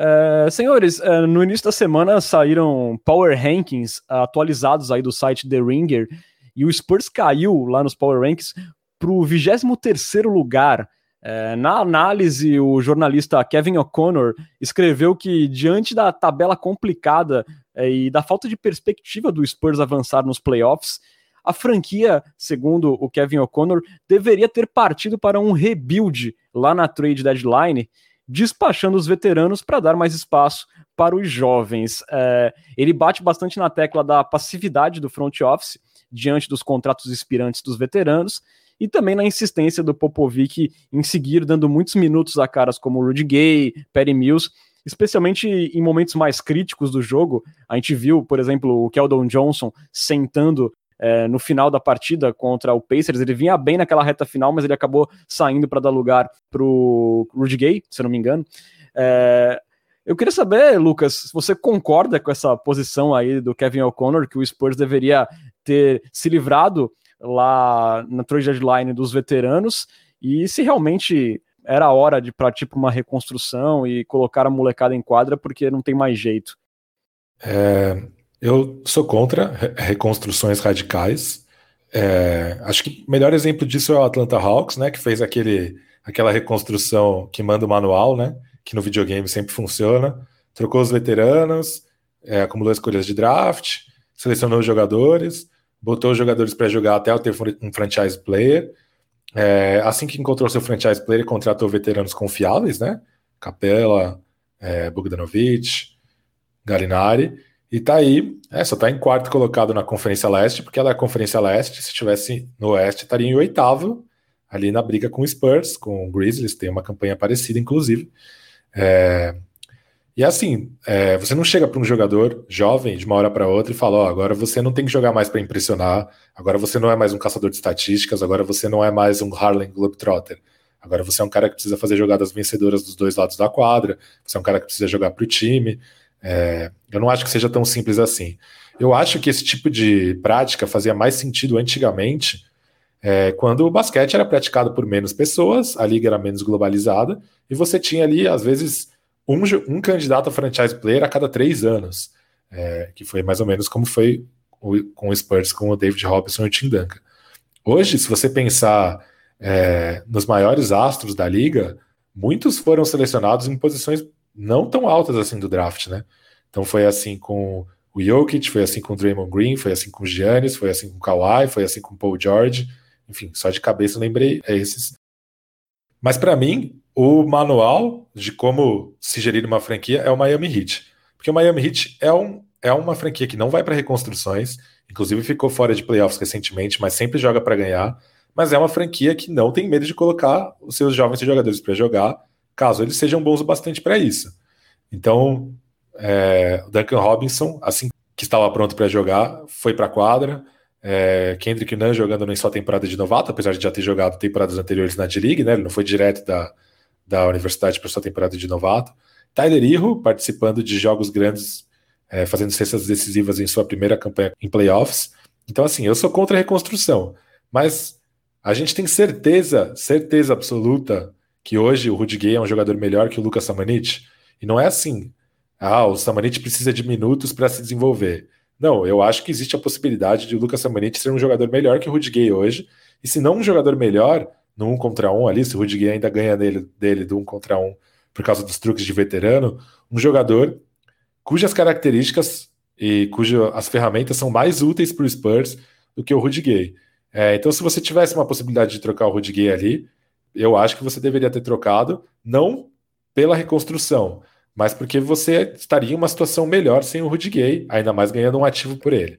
É, senhores, é, no início da semana saíram Power Rankings atualizados aí do site The Ringer e o Spurs caiu lá nos Power Rankings para o 23 lugar. É, na análise, o jornalista Kevin O'Connor escreveu que, diante da tabela complicada e da falta de perspectiva do Spurs avançar nos playoffs, a franquia, segundo o Kevin O'Connor, deveria ter partido para um rebuild lá na trade deadline despachando os veteranos para dar mais espaço para os jovens. É, ele bate bastante na tecla da passividade do front office diante dos contratos expirantes dos veteranos e também na insistência do Popovic em seguir dando muitos minutos a caras como Rudy Gay, Perry Mills, especialmente em momentos mais críticos do jogo. A gente viu, por exemplo, o Keldon Johnson sentando é, no final da partida contra o Pacers. Ele vinha bem naquela reta final, mas ele acabou saindo para dar lugar para o Rudy Gay, se não me engano. É, eu queria saber, Lucas, se você concorda com essa posição aí do Kevin O'Connor, que o Spurs deveria ter se livrado lá na trade deadline dos veteranos, e se realmente era a hora de partir para uma reconstrução e colocar a molecada em quadra, porque não tem mais jeito. É, eu sou contra reconstruções radicais. É, acho que o melhor exemplo disso é o Atlanta Hawks, né, que fez aquele, aquela reconstrução que manda o manual, né, que no videogame sempre funciona. Trocou os veteranos, é, acumulou escolhas de draft, selecionou os jogadores, botou os jogadores para jogar até ter um franchise player. É, assim que encontrou seu franchise player, contratou veteranos confiáveis, né? Capela, é, Bogdanovic, Galinari. E tá aí, é, só tá em quarto colocado na Conferência Leste, porque ela é a Conferência Leste, se estivesse no Oeste, estaria em oitavo, ali na briga com o Spurs, com o Grizzlies, tem uma campanha parecida, inclusive. É, e assim, é, você não chega para um jogador jovem de uma hora para outra e fala: Ó, oh, agora você não tem que jogar mais para impressionar, agora você não é mais um caçador de estatísticas, agora você não é mais um Harlem Globetrotter. Agora você é um cara que precisa fazer jogadas vencedoras dos dois lados da quadra, você é um cara que precisa jogar para o time, é, eu não acho que seja tão simples assim. Eu acho que esse tipo de prática fazia mais sentido antigamente, é, quando o basquete era praticado por menos pessoas, a liga era menos globalizada, e você tinha ali, às vezes, um, um candidato a franchise player a cada três anos, é, que foi mais ou menos como foi o, com o Spurs, com o David Robinson e o Tim Duncan. Hoje, se você pensar é, nos maiores astros da liga, muitos foram selecionados em posições não tão altas assim do draft, né? Então foi assim com o Jokic, foi assim com o Draymond Green, foi assim com o Giannis, foi assim com o Kawhi, foi assim com o Paul George, enfim, só de cabeça lembrei esses. Mas para mim, o manual de como se gerir uma franquia é o Miami Heat, porque o Miami Heat é, um, é uma franquia que não vai para reconstruções, inclusive ficou fora de playoffs recentemente, mas sempre joga para ganhar, mas é uma franquia que não tem medo de colocar os seus jovens jogadores para jogar caso eles sejam bons o bastante para isso. Então, é, Duncan Robinson, assim que estava pronto para jogar, foi para a quadra. É, Kendrick Nunn jogando nem só temporada de novato, apesar de já ter jogado temporadas anteriores na D-League, né? Ele não foi direto da, da universidade para sua temporada de novato. Tyler Irro participando de jogos grandes, é, fazendo cestas decisivas em sua primeira campanha em playoffs. Então, assim, eu sou contra a reconstrução, mas a gente tem certeza, certeza absoluta que hoje o Rudy Gay é um jogador melhor que o Lucas Samanit. E não é assim. Ah, o Samanit precisa de minutos para se desenvolver. Não, eu acho que existe a possibilidade de o Lucas Samanit ser um jogador melhor que o Rudy Gay hoje. E se não um jogador melhor, no um contra um ali, se o Rudy Gay ainda ganha dele, dele do um contra um por causa dos truques de veterano, um jogador cujas características e cujas ferramentas são mais úteis para o Spurs do que o Rudy Gay. É, então, se você tivesse uma possibilidade de trocar o Rudy Gay ali, eu acho que você deveria ter trocado, não pela reconstrução, mas porque você estaria em uma situação melhor sem o Rudy Gay, ainda mais ganhando um ativo por ele.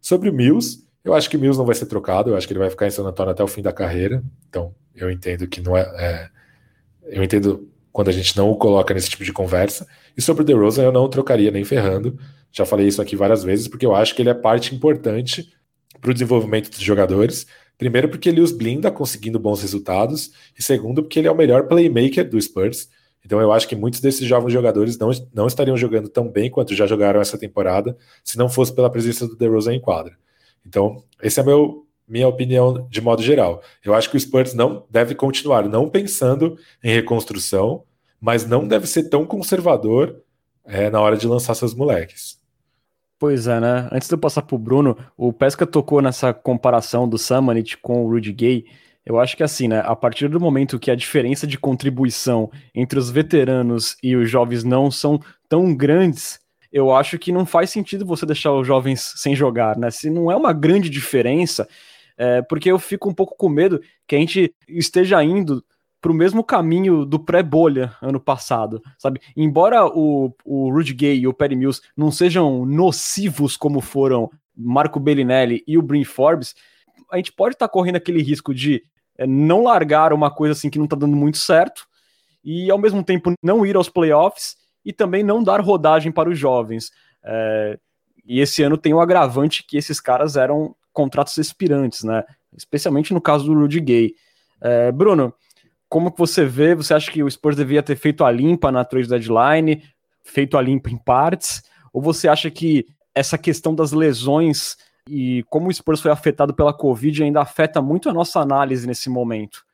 Sobre o Mills, eu acho que o Mills não vai ser trocado, eu acho que ele vai ficar em San Antonio até o fim da carreira, então eu entendo que não é, é eu entendo quando a gente não o coloca nesse tipo de conversa. E sobre o DeRozan eu não o trocaria nem ferrando. Já falei isso aqui várias vezes, porque eu acho que ele é parte importante para o desenvolvimento dos jogadores. Primeiro, porque ele os blinda conseguindo bons resultados, e segundo, porque ele é o melhor playmaker do Spurs. Então eu acho que muitos desses jovens jogadores não, não estariam jogando tão bem quanto já jogaram essa temporada, se não fosse pela presença do DeRozan em quadra. Então, esse é meu minha opinião de modo geral. Eu acho que o Spurs não deve continuar não pensando em reconstrução, mas não deve ser tão conservador é, na hora de lançar seus moleques. Pois é, né? Antes de eu passar pro Bruno, o Pesca tocou nessa comparação do Samanit com o Rudy Gay. Eu acho que assim, né? A partir do momento que a diferença de contribuição entre os veteranos e os jovens não são tão grandes, eu acho que não faz sentido você deixar os jovens sem jogar, né? Se não é uma grande diferença, é, porque eu fico um pouco com medo que a gente esteja indo para o mesmo caminho do pré-bolha ano passado, sabe? Embora o, o Rudy Gay e o Perry Mills não sejam nocivos como foram Marco Bellinelli e o Brin Forbes, a gente pode estar tá correndo aquele risco de é, não largar uma coisa assim que não está dando muito certo e ao mesmo tempo não ir aos playoffs e também não dar rodagem para os jovens. É, e esse ano tem o agravante que esses caras eram contratos expirantes, né? Especialmente no caso do Rudy Gay. É, Bruno, como que você vê? Você acha que o Spurs devia ter feito a limpa na trade deadline, feito a limpa em partes? Ou você acha que essa questão das lesões e como o Spurs foi afetado pela Covid ainda afeta muito a nossa análise nesse momento?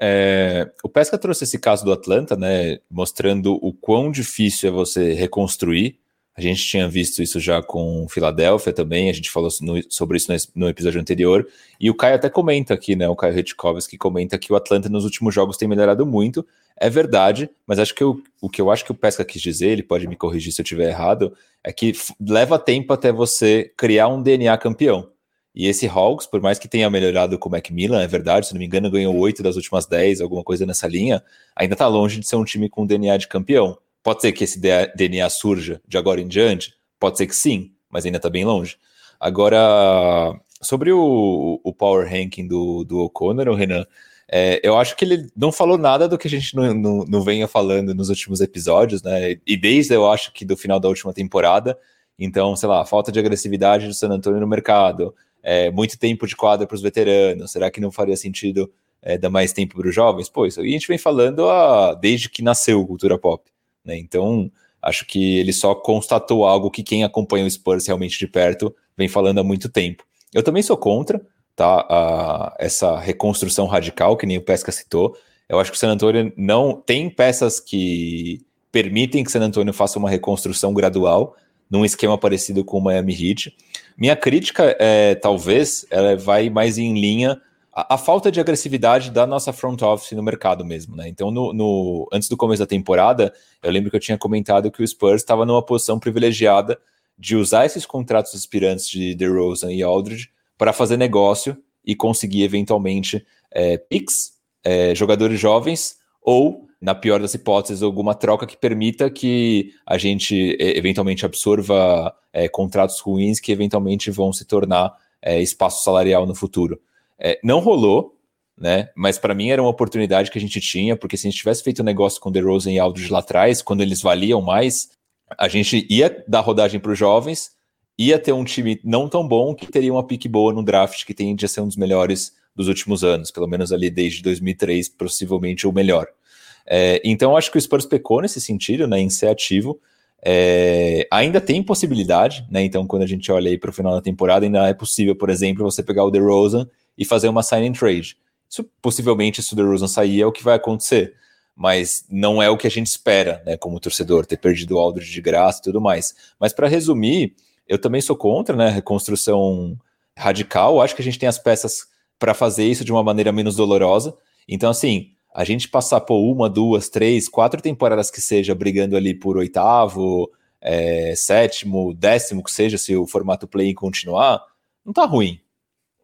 É, o Pesca trouxe esse caso do Atlanta, né, mostrando o quão difícil é você reconstruir a gente tinha visto isso já com Filadélfia também, a gente falou no, sobre isso no, no, episódio anterior, e o Caio até comenta aqui, né? O Caio Hitchkovski comenta que o Atlanta nos últimos jogos tem melhorado muito. É verdade, mas acho que eu, o que eu acho que o Pesca quis dizer, ele pode me corrigir se eu estiver errado, é que leva tempo até você criar um DNA campeão. E esse Hawks, por mais que tenha melhorado com o Macmillan, é verdade, se não me engano, ganhou oito das últimas dez, alguma coisa nessa linha, ainda está longe de ser um time com DNA de campeão. Pode ser que esse DNA surja de agora em diante? Pode ser que sim, mas ainda está bem longe. Agora, sobre o, o power ranking do, do O'Connor, o Renan, é, eu acho que ele não falou nada do que a gente não, não, não, venha falando nos últimos episódios, né? E desde eu acho que do final da última temporada. Então, sei lá, falta de agressividade do San Antonio no mercado, é, muito tempo de quadra para os veteranos. Será que não faria sentido é, dar mais tempo para os jovens? Pô, isso a gente vem falando a, desde que nasceu cultura pop. Né? Então, acho que ele só constatou algo que quem acompanha o Spurs realmente de perto vem falando há muito tempo. Eu também sou contra tá, a, essa reconstrução radical, que nem o Pesca citou. Eu acho que o San Antonio não tem peças que permitem que o San Antonio faça uma reconstrução gradual num esquema parecido com o Miami Heat. Minha crítica é, talvez, ela vai mais em linha a, a, falta de agressividade da nossa front office no mercado mesmo, né? Então, no, no, antes do começo da temporada, eu lembro que eu tinha comentado que o Spurs estava numa posição privilegiada de usar esses contratos aspirantes de DeRozan e Aldridge para fazer negócio e conseguir eventualmente é, picks, é, jogadores jovens ou, na pior das hipóteses, alguma troca que permita que a gente eventualmente absorva é, contratos ruins que eventualmente vão se tornar é, espaço salarial no futuro. É, não rolou, né? Mas para mim era uma oportunidade que a gente tinha, porque se a gente tivesse feito um negócio com The Rose e Aldridge lá atrás, quando eles valiam mais, a gente ia dar rodagem para os jovens, ia ter um time não tão bom que teria uma pique boa no draft, que tende a ser um dos melhores dos últimos anos, pelo menos ali desde 2003, possivelmente o melhor. É, então acho que o Spurs pecou nesse sentido, né, em ser ativo. É, ainda tem possibilidade, né? Então, quando a gente olha aí para o final da temporada, ainda é possível, por exemplo, você pegar o DeRozan e fazer uma sign and trade. Isso possivelmente, se o DeRozan sair, é o que vai acontecer. Mas não é o que a gente espera, né, como torcedor, ter perdido o Aldridge de graça e tudo mais. Mas para resumir, eu também sou contra, né, reconstrução radical. Acho que a gente tem as peças para fazer isso de uma maneira menos dolorosa. Então, assim, a gente passar por uma, duas, três, quatro temporadas que seja brigando ali por oitavo, é, sétimo, décimo, que seja, se o formato play continuar, não tá ruim.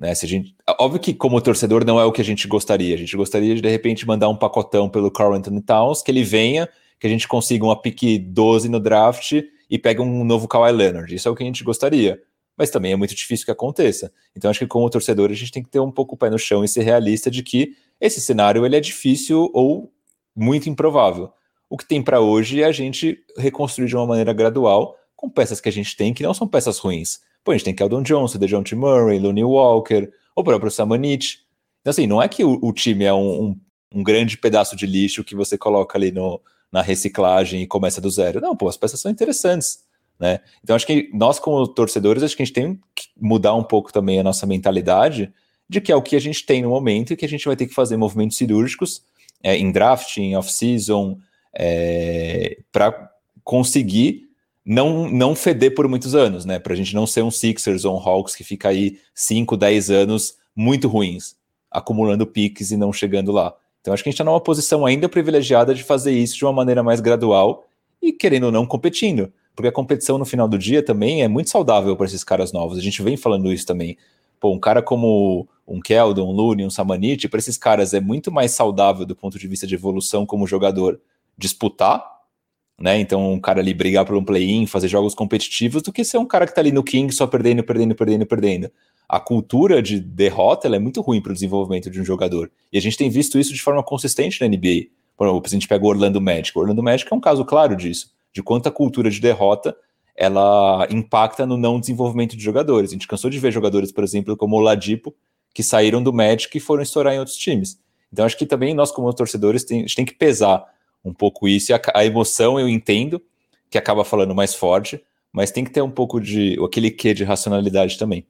Né? Se a gente, óbvio que como torcedor não é o que a gente gostaria. A gente gostaria de de repente mandar um pacotão pelo Carl Anthony Towns, que ele venha, que a gente consiga uma pique 12 no draft e pegue um novo Kawhi Leonard. Isso é o que a gente gostaria. Mas também é muito difícil que aconteça. Então acho que como torcedor a gente tem que ter um pouco o pé no chão e ser realista de que esse cenário ele é difícil ou muito improvável. O que tem para hoje é a gente reconstruir de uma maneira gradual com peças que a gente tem que não são peças ruins. Pô, a gente tem Keldon Johnson, DeJounte Murray, Looney Walker, o próprio Samanit. Então, assim, não é que o, o time é um, um, um, grande pedaço de lixo que você coloca ali no, na reciclagem e começa do zero. Não, pô, as peças são interessantes. Né? Então, acho que nós, como torcedores, acho que a gente tem que mudar um pouco também a nossa mentalidade de que é o que a gente tem no momento e que a gente vai ter que fazer movimentos cirúrgicos é, em draft, em off-season, é, para conseguir não, não feder por muitos anos, né? Para a gente não ser um Sixers ou um Hawks que fica aí 5, 10 anos muito ruins, acumulando piques e não chegando lá. Então acho que a gente está numa posição ainda privilegiada de fazer isso de uma maneira mais gradual e querendo ou não competindo. Porque a competição no final do dia também é muito saudável para esses caras novos. A gente vem falando isso também. Pô, um cara como um Keldon, um Looney, um Samanit, para esses caras é muito mais saudável do ponto de vista de evolução como jogador disputar né? Então, um cara ali brigar por um play-in, fazer jogos competitivos, do que ser um cara que tá ali no King só perdendo, perdendo, perdendo, perdendo. A cultura de derrota é muito ruim para o desenvolvimento de um jogador. E a gente tem visto isso de forma consistente na NBA. Por exemplo, a gente pega o Orlando Magic. O Orlando Magic é um caso claro disso, de quanto a cultura de derrota ela impacta no não desenvolvimento de jogadores. A gente cansou de ver jogadores, por exemplo, como o Ladipo, que saíram do Magic e foram estourar em outros times. Então, acho que também nós, como torcedores, tem, a gente tem que pesar um pouco isso. E a, a, emoção eu entendo que acaba falando mais forte, mas tem que ter um pouco de aquele quê de racionalidade também.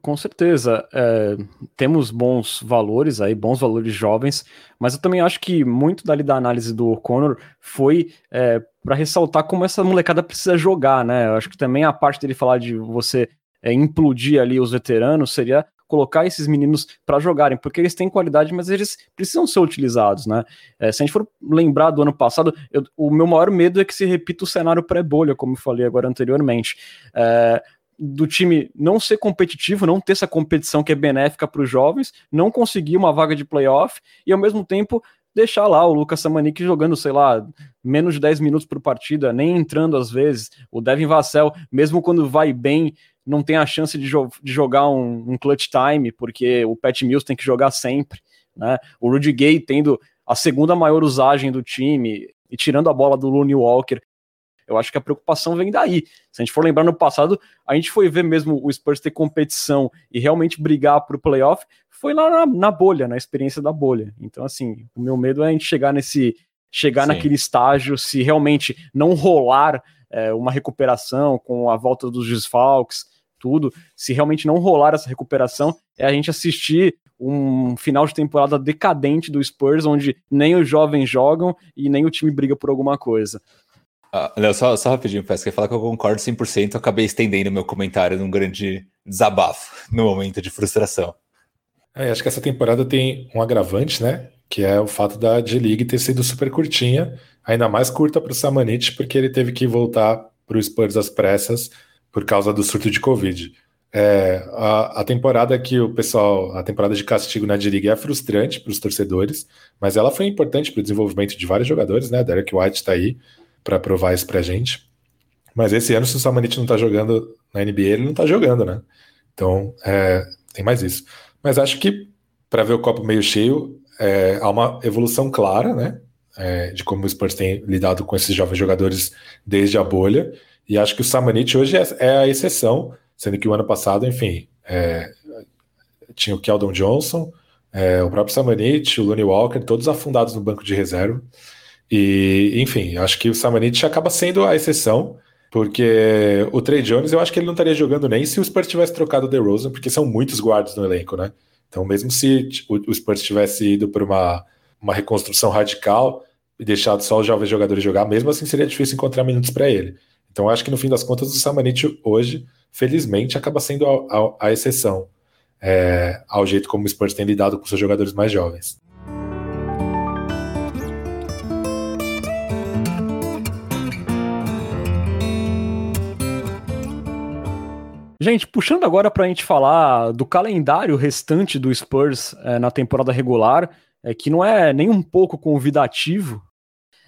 Com certeza, é, temos bons valores aí, bons valores jovens, mas eu também acho que muito dali da análise do O'Connor foi é, para ressaltar como essa molecada precisa jogar, né? Eu acho que também a parte dele falar de você é, implodir ali os veteranos seria colocar esses meninos para jogarem, porque eles têm qualidade, mas eles precisam ser utilizados, né? É, se a gente for lembrar do ano passado, eu, o meu maior medo é que se repita o cenário pré-bolha, como eu falei agora anteriormente. É, do time não ser competitivo, não ter essa competição que é benéfica para os jovens, não conseguir uma vaga de playoff e ao mesmo tempo deixar lá o Lucas Samanik jogando, sei lá, menos de 10 minutos por partida, nem entrando às vezes. O Devin Vassell, mesmo quando vai bem, não tem a chance de, jo de jogar um, um, clutch time, porque o Pat Mills tem que jogar sempre. Né? O Rudy Gay tendo a segunda maior usagem do time e tirando a bola do Looney Walker. Eu acho que a preocupação vem daí. Se a gente for lembrar no passado, a gente foi ver mesmo o Spurs ter competição e realmente brigar para o playoff, foi lá na, na, bolha, na experiência da bolha. Então, assim, o meu medo é a gente chegar nesse. chegar Sim. naquele estágio, se realmente não rolar é, uma recuperação com a volta dos desfalques, tudo, se realmente não rolar essa recuperação, é a gente assistir um final de temporada decadente do Spurs, onde nem os jovens jogam e nem o time briga por alguma coisa. Ah, Léo, só, só rapidinho, peço que falar que eu concordo 100%, eu acabei estendendo meu comentário num grande desabafo, no momento de frustração. É, acho que essa temporada tem um agravante, né? Que é o fato da G-League ter sido super curtinha, ainda mais curta para o Samanit, porque ele teve que voltar para o Spurs às pressas por causa do surto de Covid. É, a, a, temporada que o pessoal, a temporada de castigo na D-League é frustrante para os torcedores, mas ela foi importante para o desenvolvimento de vários jogadores, né? Derek White está aí para provar isso para a gente. Mas esse ano, se o Samanit não está jogando na NBA, ele não está jogando, né? Então, é, tem mais isso. Mas acho que, para ver o copo meio cheio, é, há uma evolução clara, né? É, de como o Spurs tem lidado com esses jovens jogadores desde a bolha. E acho que o Samanit hoje é, é, a exceção, sendo que o ano passado, enfim, é, tinha o Keldon Johnson, é, o próprio Samanit, o Looney Walker, todos afundados no banco de reserva. E, enfim, acho que o Samanit acaba sendo a exceção, porque o Trey Jones, eu acho que ele não estaria jogando nem se o Spurs tivesse trocado o DeRozan, porque são muitos guardas no elenco, né? Então, mesmo se o Spurs tivesse ido por uma, uma reconstrução radical e deixado só os jovens jogadores jogar, mesmo assim seria difícil encontrar minutos para ele. Então, acho que no fim das contas, o Samanit hoje, felizmente, acaba sendo a, a, a exceção é, ao jeito como o Spurs tem lidado com seus jogadores mais jovens. Gente, puxando agora para a gente falar do calendário restante do Spurs é, na temporada regular, é, que não é nem um pouco convidativo,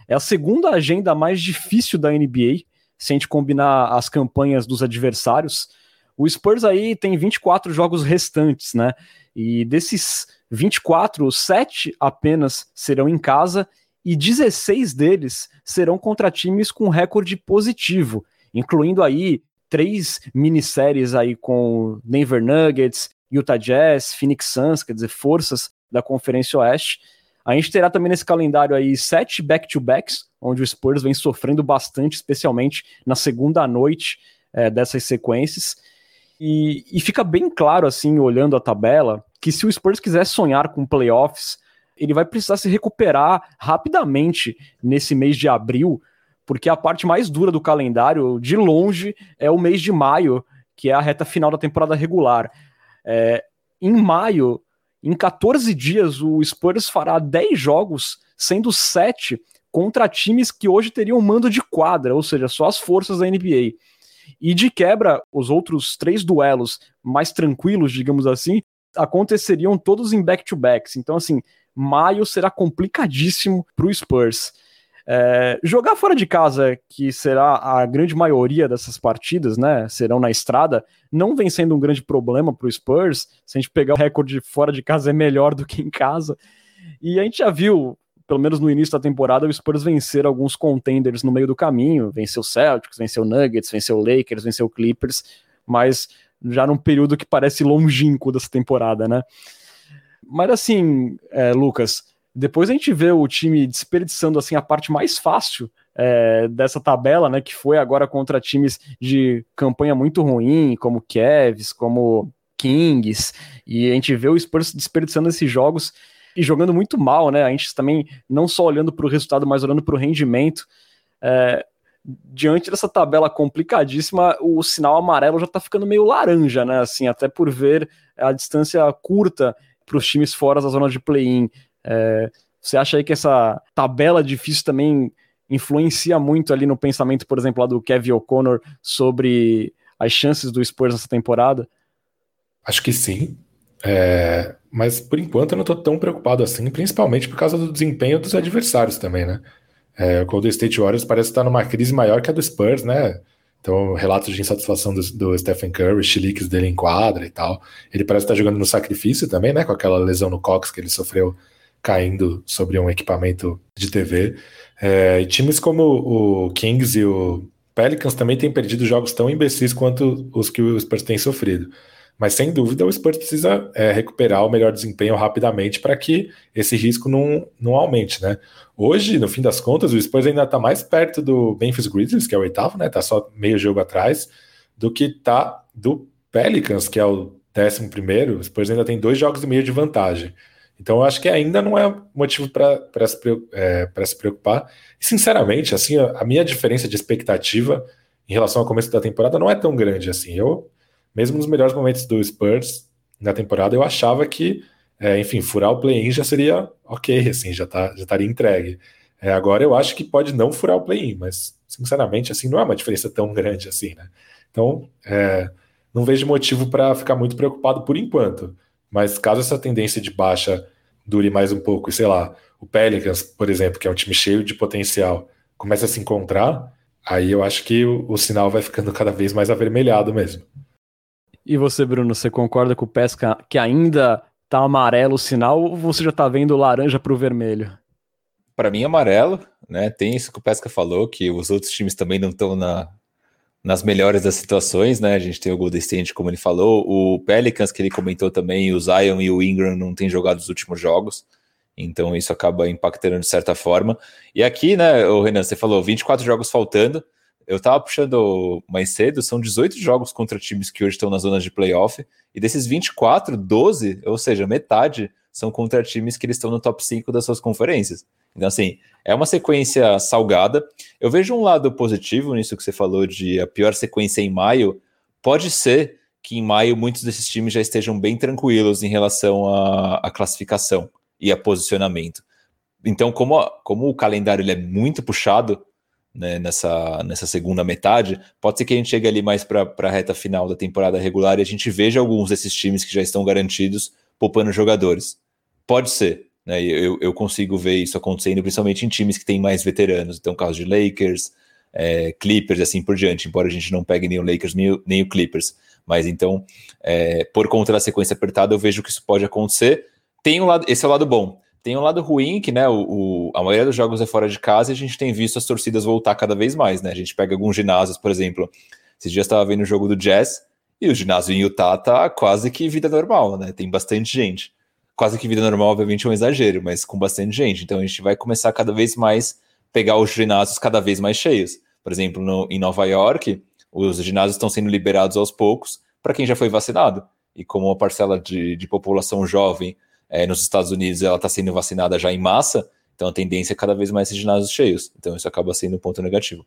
é a segunda agenda mais difícil da NBA se a gente combinar as campanhas dos adversários. o Spurs aí tem 24 jogos restantes, né? E desses 24, 7 apenas serão em casa e 16 deles serão contra times com recorde positivo, incluindo aí três minisséries aí com Denver Nuggets, Utah Jazz, Phoenix Suns, quer dizer, forças da Conferência Oeste. A gente terá também nesse calendário aí sete back-to-backs, onde o Spurs vem sofrendo bastante, especialmente na segunda noite é, dessas sequências. E, e fica bem claro, assim, olhando a tabela, que se o Spurs quiser sonhar com playoffs, ele vai precisar se recuperar rapidamente nesse mês de abril, porque a parte mais dura do calendário, de longe, é o mês de maio, que é a reta final da temporada regular. É, em maio, em 14 dias, o Spurs fará 10 jogos, sendo 7 contra times que hoje teriam mando de quadra, ou seja, só as forças da NBA. E de quebra, os outros três duelos mais tranquilos, digamos assim, aconteceriam todos em back-to-backs. Então, assim, maio será complicadíssimo para o Spurs. É, jogar fora de casa, que será a grande maioria dessas partidas, né? Serão na estrada, não vem sendo um grande problema para o Spurs. Se a gente pegar o recorde fora de casa, é melhor do que em casa. E a gente já viu, pelo menos no início da temporada, o Spurs vencer alguns contenders no meio do caminho. Venceu Celtics, venceu Nuggets, venceu Lakers, venceu Clippers, mas já num período que parece longínquo dessa temporada, né? Mas assim, é, Lucas, depois a gente vê o time desperdiçando assim a parte mais fácil é, dessa tabela, né? Que foi agora contra times de campanha muito ruim, como Cavs, como Kings, e a gente vê o Spurs desperdiçando esses jogos e jogando muito mal, né? A gente também não só olhando para o resultado, mas olhando para o rendimento. É, diante dessa tabela complicadíssima, o sinal amarelo já está ficando meio laranja, né? Assim, até por ver a distância curta para os times fora da zona de play-in. É, você acha aí que essa tabela difícil também influencia muito ali no pensamento, por exemplo, lá do Kevin O'Connor sobre as chances do Spurs nessa temporada? Acho que sim. É, mas por enquanto eu não estou tão preocupado assim, principalmente por causa do desempenho dos adversários também, né? É, o Golden State Warriors parece estar numa crise maior que a do Spurs, né? Então, relatos de insatisfação do, do Stephen Curry, chiliques dele em quadra e tal. Ele parece estar jogando no sacrifício também, né? Com aquela lesão no cox que ele sofreu caindo sobre um equipamento de TV. É, e times como o Kings e o Pelicans também têm perdido jogos tão imbecis quanto os que o Spurs tem sofrido. Mas sem dúvida o Spurs precisa é, recuperar o melhor desempenho rapidamente para que esse risco não, não aumente, né? Hoje, no fim das contas, o Spurs ainda está mais perto do Memphis Grizzlies, que é o oitavo, né? Tá só meio jogo atrás, do que tá do Pelicans, que é o décimo primeiro. O Spurs ainda tem dois jogos e meio de vantagem. Então, eu acho que ainda não é motivo para se, é, se preocupar. E, sinceramente, assim, a minha diferença de expectativa em relação ao começo da temporada não é tão grande assim. Eu, mesmo nos melhores momentos do Spurs na temporada, eu achava que, é, enfim, furar o play-in já seria ok, assim, já, tá, já estaria entregue. É, agora eu acho que pode não furar o play-in, mas, sinceramente, assim, não é uma diferença tão grande assim, né? Então, é, não vejo motivo para ficar muito preocupado por enquanto. Mas caso essa tendência de baixa dure mais um pouco, e sei lá, o Pelicans, por exemplo, que é um time cheio de potencial, começa a se encontrar, aí eu acho que o, o sinal vai ficando cada vez mais avermelhado mesmo. E você, Bruno, você concorda com o Pesca que ainda tá amarelo o sinal ou você já tá vendo laranja pro vermelho? Para mim, amarelo, né? Tem isso que o Pesca falou, que os outros times também não estão na, nas melhores das situações, né? A gente tem o Golden State, como ele falou, o Pelicans, que ele comentou também, o Zion e o Ingram não têm jogado os últimos jogos, então isso acaba impactando de certa forma. E aqui, né, o Renan, você falou 24 jogos faltando. Eu tava puxando mais cedo, são 18 jogos contra times que hoje estão na zona de playoff, e desses 24, 12, ou seja, metade, são contra times que eles estão no top 5 das suas conferências. Então, assim, é uma sequência salgada. Eu vejo um lado positivo nisso que você falou de a pior sequência em maio. Pode ser que em maio muitos desses times já estejam bem tranquilos em relação à, classificação e a posicionamento. Então, como, a, como o calendário ele é muito puxado né, nessa, nessa segunda metade, pode ser que a gente chegue ali mais para a reta final da temporada regular e a gente veja alguns desses times que já estão garantidos poupando jogadores. Pode ser, né? Eu, eu consigo ver isso acontecendo, principalmente em times que têm mais veteranos. Então, caso de Lakers, é, Clippers e assim por diante, embora a gente não pegue nem o Lakers nem o, nem o Clippers. Mas então, é, por conta da sequência apertada, eu vejo que isso pode acontecer. Tem um lado, esse é o lado bom. Tem um lado ruim, que né, o, o, a maioria dos jogos é fora de casa e a gente tem visto as torcidas voltar cada vez mais. Né? A gente pega alguns ginásios, por exemplo. Esses dias estava vendo o jogo do Jazz e o ginásio em Utah tá quase que vida normal, né? Tem bastante gente. Quase que vida normal, obviamente, é um exagero, mas com bastante gente. Então a gente vai começar cada vez mais pegar os ginásios cada vez mais cheios. Por exemplo, no, em Nova York, os ginásios estão sendo liberados aos poucos para quem já foi vacinado. E como a parcela de, de população jovem é, nos Estados Unidos ela está sendo vacinada já em massa, então a tendência é cada vez mais esses ginásios cheios. Então isso acaba sendo um ponto negativo.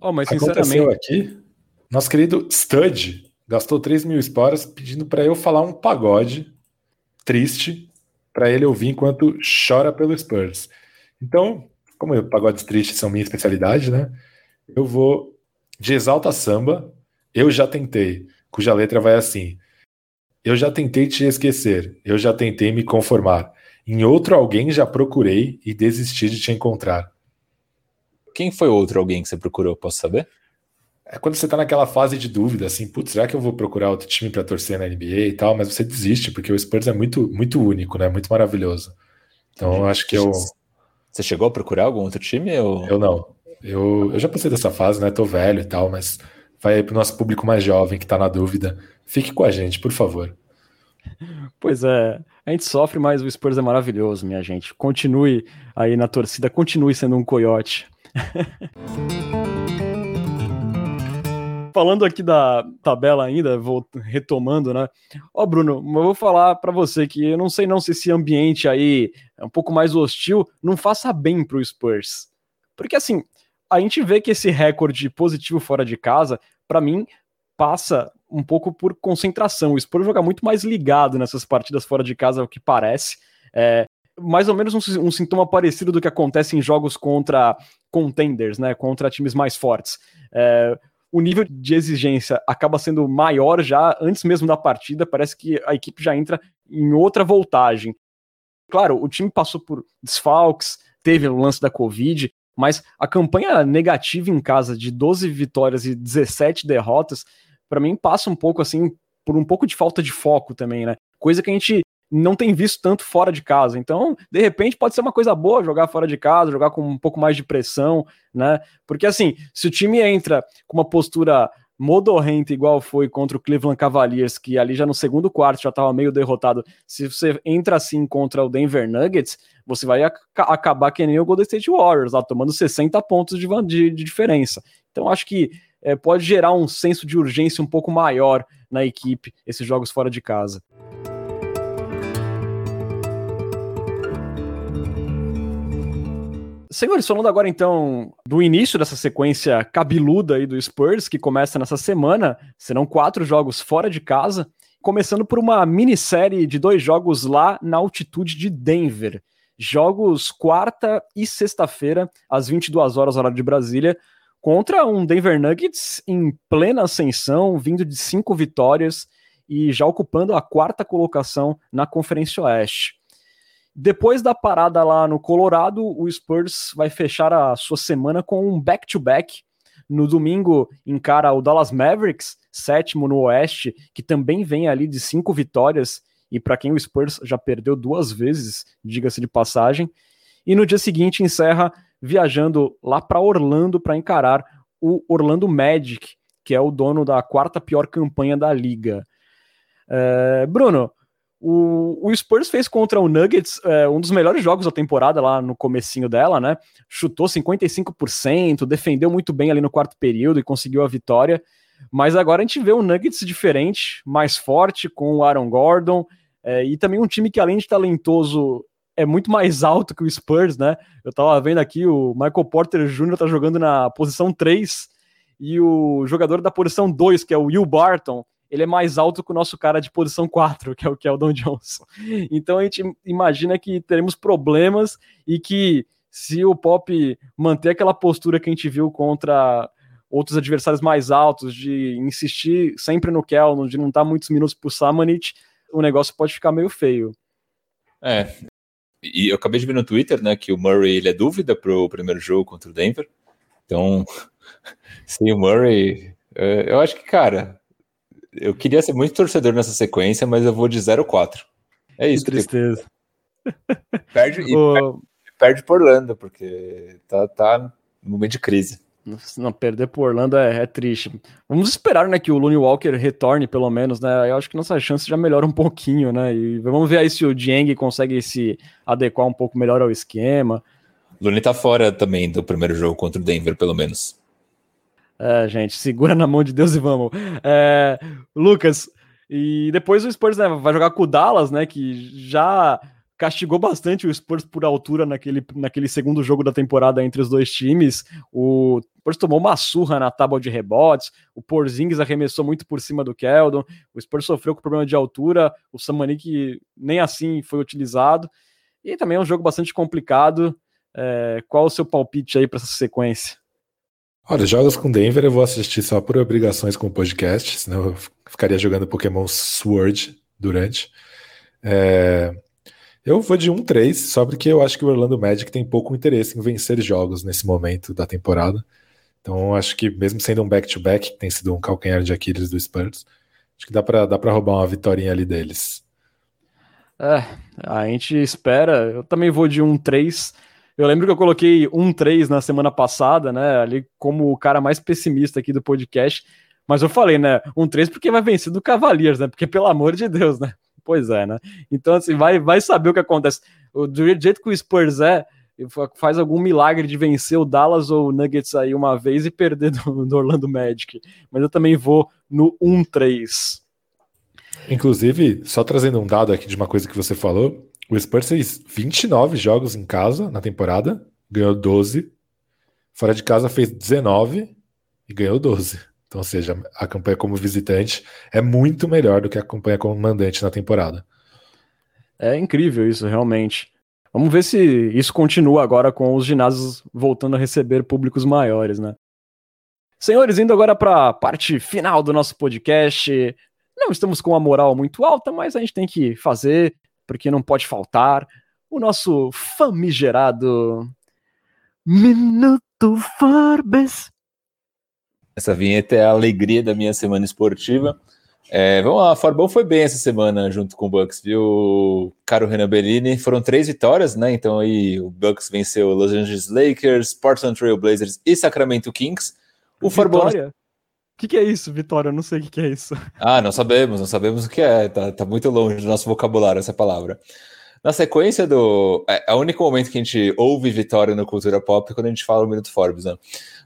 Oh, mas sinceramente... Aconteceu aqui, nosso querido Stud gastou 3 mil esporas pedindo para eu falar um pagode triste para ele ouvir enquanto chora pelo Spurs. Então, como pagodes tristes são minha especialidade, né? Eu vou de Exalta Samba, Eu Já Tentei, cuja letra vai assim: Eu já tentei te esquecer, eu já tentei me conformar. Em outro alguém já procurei e desisti de te encontrar. Quem foi outro alguém que você procurou, posso saber? É quando você tá naquela fase de dúvida, assim, putz, será que eu vou procurar outro time para torcer na NBA e tal? Mas você desiste, porque o Spurs é muito, muito único, né? Muito maravilhoso. Então, eu acho que eu. Você chegou a procurar algum outro time? Ou... Eu não. Eu, eu já passei dessa fase, né? Tô velho e tal, mas vai aí pro nosso público mais jovem que tá na dúvida. Fique com a gente, por favor. Pois é, a gente sofre, mas o Spurs é maravilhoso, minha gente. Continue aí na torcida, continue sendo um coiote. Falando aqui da tabela ainda, vou retomando, né? Ó, Bruno, eu vou falar para você que eu não sei não se esse ambiente aí é um pouco mais hostil não faça bem pro Spurs. Porque assim, a gente vê que esse recorde positivo fora de casa, para mim, passa um pouco por concentração. O Spurs joga muito mais ligado nessas partidas fora de casa, o que parece. É, mais ou menos um, um, sintoma parecido do que acontece em jogos contra contenders, né? Contra times mais fortes. É, o nível de exigência acaba sendo maior já antes mesmo da partida. Parece que a equipe já entra em outra voltagem. Claro, o time passou por desfalques, teve o lance da Covid, mas a campanha negativa em casa de 12 vitórias e 17 derrotas, para mim passa um pouco assim por um pouco de falta de foco também, né? Coisa que a gente não tem visto tanto fora de casa. Então, de repente, pode ser uma coisa boa jogar fora de casa, jogar com um pouco mais de pressão, né? Porque assim, se o time entra com uma postura modorrenta igual foi contra o Cleveland Cavaliers, que ali já no segundo quarto já estava meio derrotado. Se você entra assim contra o Denver Nuggets, você vai ac acabar que nem o Golden State Warriors, lá tomando 60 pontos de, de, de diferença. Então acho que é, pode gerar um senso de urgência um pouco maior na equipe esses jogos fora de casa. Senhores, falando agora então do início dessa sequência cabeluda aí do Spurs, que começa nessa semana, serão quatro jogos fora de casa, começando por uma minissérie de dois jogos lá na altitude de Denver. Jogos quarta e sexta-feira, às 22 horas, horário de Brasília, contra um Denver Nuggets em plena ascensão, vindo de cinco vitórias e já ocupando a quarta colocação na Conferência Oeste. Depois da parada lá no Colorado, o Spurs vai fechar a sua semana com um back-to-back. No domingo, encara o Dallas Mavericks, sétimo no Oeste, que também vem ali de cinco vitórias. E para quem o Spurs já perdeu duas vezes, diga-se de passagem. E no dia seguinte, encerra viajando lá para Orlando para encarar o Orlando Magic, que é o dono da quarta pior campanha da liga. É, Bruno, o, o Spurs fez contra o Nuggets é, um dos melhores jogos da temporada lá no comecinho dela, né? Chutou 55%, defendeu muito bem ali no quarto período e conseguiu a vitória. Mas agora a gente vê um Nuggets diferente, mais forte, com o Aaron Gordon, é, e também um time que, além de talentoso, é muito mais alto que o Spurs, né? Eu tava vendo aqui, o Michael Porter Jr. tá jogando na posição 3, e o jogador da posição 2, que é o Will Barton, ele é mais alto que o nosso cara de posição 4, que é o Keldon Johnson. Então a gente imagina que teremos problemas e que se o Pop manter aquela postura que a gente viu contra outros adversários mais altos, de insistir sempre no Keldon, de não dar muitos minutos pro Samanit, o negócio pode ficar meio feio. É, e eu acabei de ver no Twitter, né, que o Murray ele é dúvida pro primeiro jogo contra o Denver. Então, sem o Murray, é, eu acho que, cara, eu queria ser muito torcedor nessa sequência, mas eu vou de 0-4. É isso. Que tristeza. Perde, o... perde, perde por Orlando, porque tá, tá no momento de crise. Não, perder por Orlando é, é, triste. Vamos esperar, né, que o Looney Walker retorne, pelo menos, né? Eu acho que nossa chance já melhora um pouquinho, né? E vamos ver aí se o Dieng consegue se adequar um pouco melhor ao esquema. Looney tá fora também do primeiro jogo contra o Denver, pelo menos. É, gente, segura na mão de Deus e vamos. É, Lucas, e depois o Spurs né, vai jogar com o Dallas, né? Que já castigou bastante o Spurs por altura naquele, naquele segundo jogo da temporada entre os dois times. O Spurs tomou uma surra na tábua de rebotes, o Porzingis arremessou muito por cima do Keldon, o Spurs sofreu com problema de altura, o Samanik nem assim foi utilizado. E também é um jogo bastante complicado. É, qual o seu palpite aí para essa sequência? Olha, jogos com Denver eu vou assistir só por obrigações com o podcast, senão eu ficaria jogando Pokémon Sword durante. É, eu vou de 1-3, só porque eu acho que o Orlando Magic tem pouco interesse em vencer jogos nesse momento da temporada. Então, acho que mesmo sendo um back-to-back, que tem sido um calcanhar de Aquiles do Spurs, acho que dá para dá pra roubar uma vitória ali deles. É, a gente espera. Eu também vou de 1-3. Eu lembro que eu coloquei 1-3 na semana passada, né? Ali como o cara mais pessimista aqui do podcast. Mas eu falei, né? 1-3 porque vai vencer do Cavaliers, né? Porque, pelo amor de Deus, né? Pois é, né? Então, assim, vai, vai saber o que acontece. Do jeito que o Spurs é, faz algum milagre de vencer o Dallas ou o Nuggets aí uma vez e perder do, do Orlando Magic. Mas eu também vou no 1-3. Inclusive, só trazendo um dado aqui de uma coisa que você falou, o Spurs fez 29 jogos em casa na temporada, ganhou 12. Fora de casa fez 19 e ganhou 12. Então, ou seja, a campanha como visitante é muito melhor do que a campanha como mandante na temporada. É incrível isso, realmente. Vamos ver se isso continua agora com os ginásios voltando a receber públicos maiores, né? Senhores, indo agora para a parte final do nosso podcast. Não estamos com uma moral muito alta, mas a gente tem que fazer, porque não pode faltar, o nosso famigerado Minuto Forbes. Essa vinheta é a alegria da minha semana esportiva. É, vamos lá, Forbão foi bem essa semana junto com o Bucks, viu? Caro Renan Bellini, foram três vitórias, né? Então aí o Bucks venceu Los Angeles Lakers, Portland Trail Blazers e Sacramento Kings. O Forbão. O que, que é isso, Vitória? Eu não sei o que, que é isso. Ah, não sabemos, não sabemos o que é. Tá, tá muito longe do nosso vocabulário essa palavra. Na sequência do. É, é o único momento que a gente ouve vitória no Cultura Pop é quando a gente fala o Minuto Forbes, né?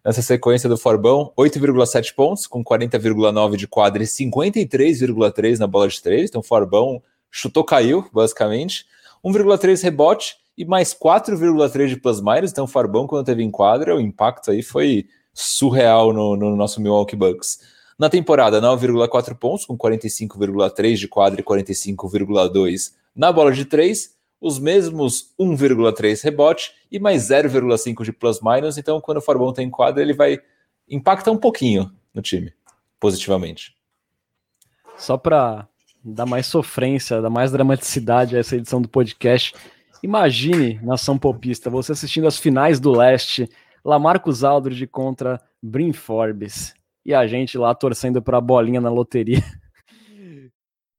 Nessa sequência do Forbão, 8,7 pontos, com 40,9 de quadra e 53,3 na bola de 3. Então, Forbão chutou, caiu, basicamente. 1,3 rebote e mais 4,3 de plus-minus. Então, Forbão, quando teve em quadra, o impacto aí foi surreal no, no nosso Milwaukee Bucks. Na temporada, 9,4 pontos, com 45,3 de quadra e 45,2 na bola de 3, os mesmos 1,3 rebote e mais 0,5 de plus-minus. Então, quando o Farbão tem quadra, ele vai impactar um pouquinho no time, positivamente. Só para dar mais sofrência, dar mais dramaticidade a essa edição do podcast, imagine, nação popista, você assistindo as finais do leste, Lamarcus Aldridge contra Brin Forbes, e a gente lá torcendo para a bolinha na loteria.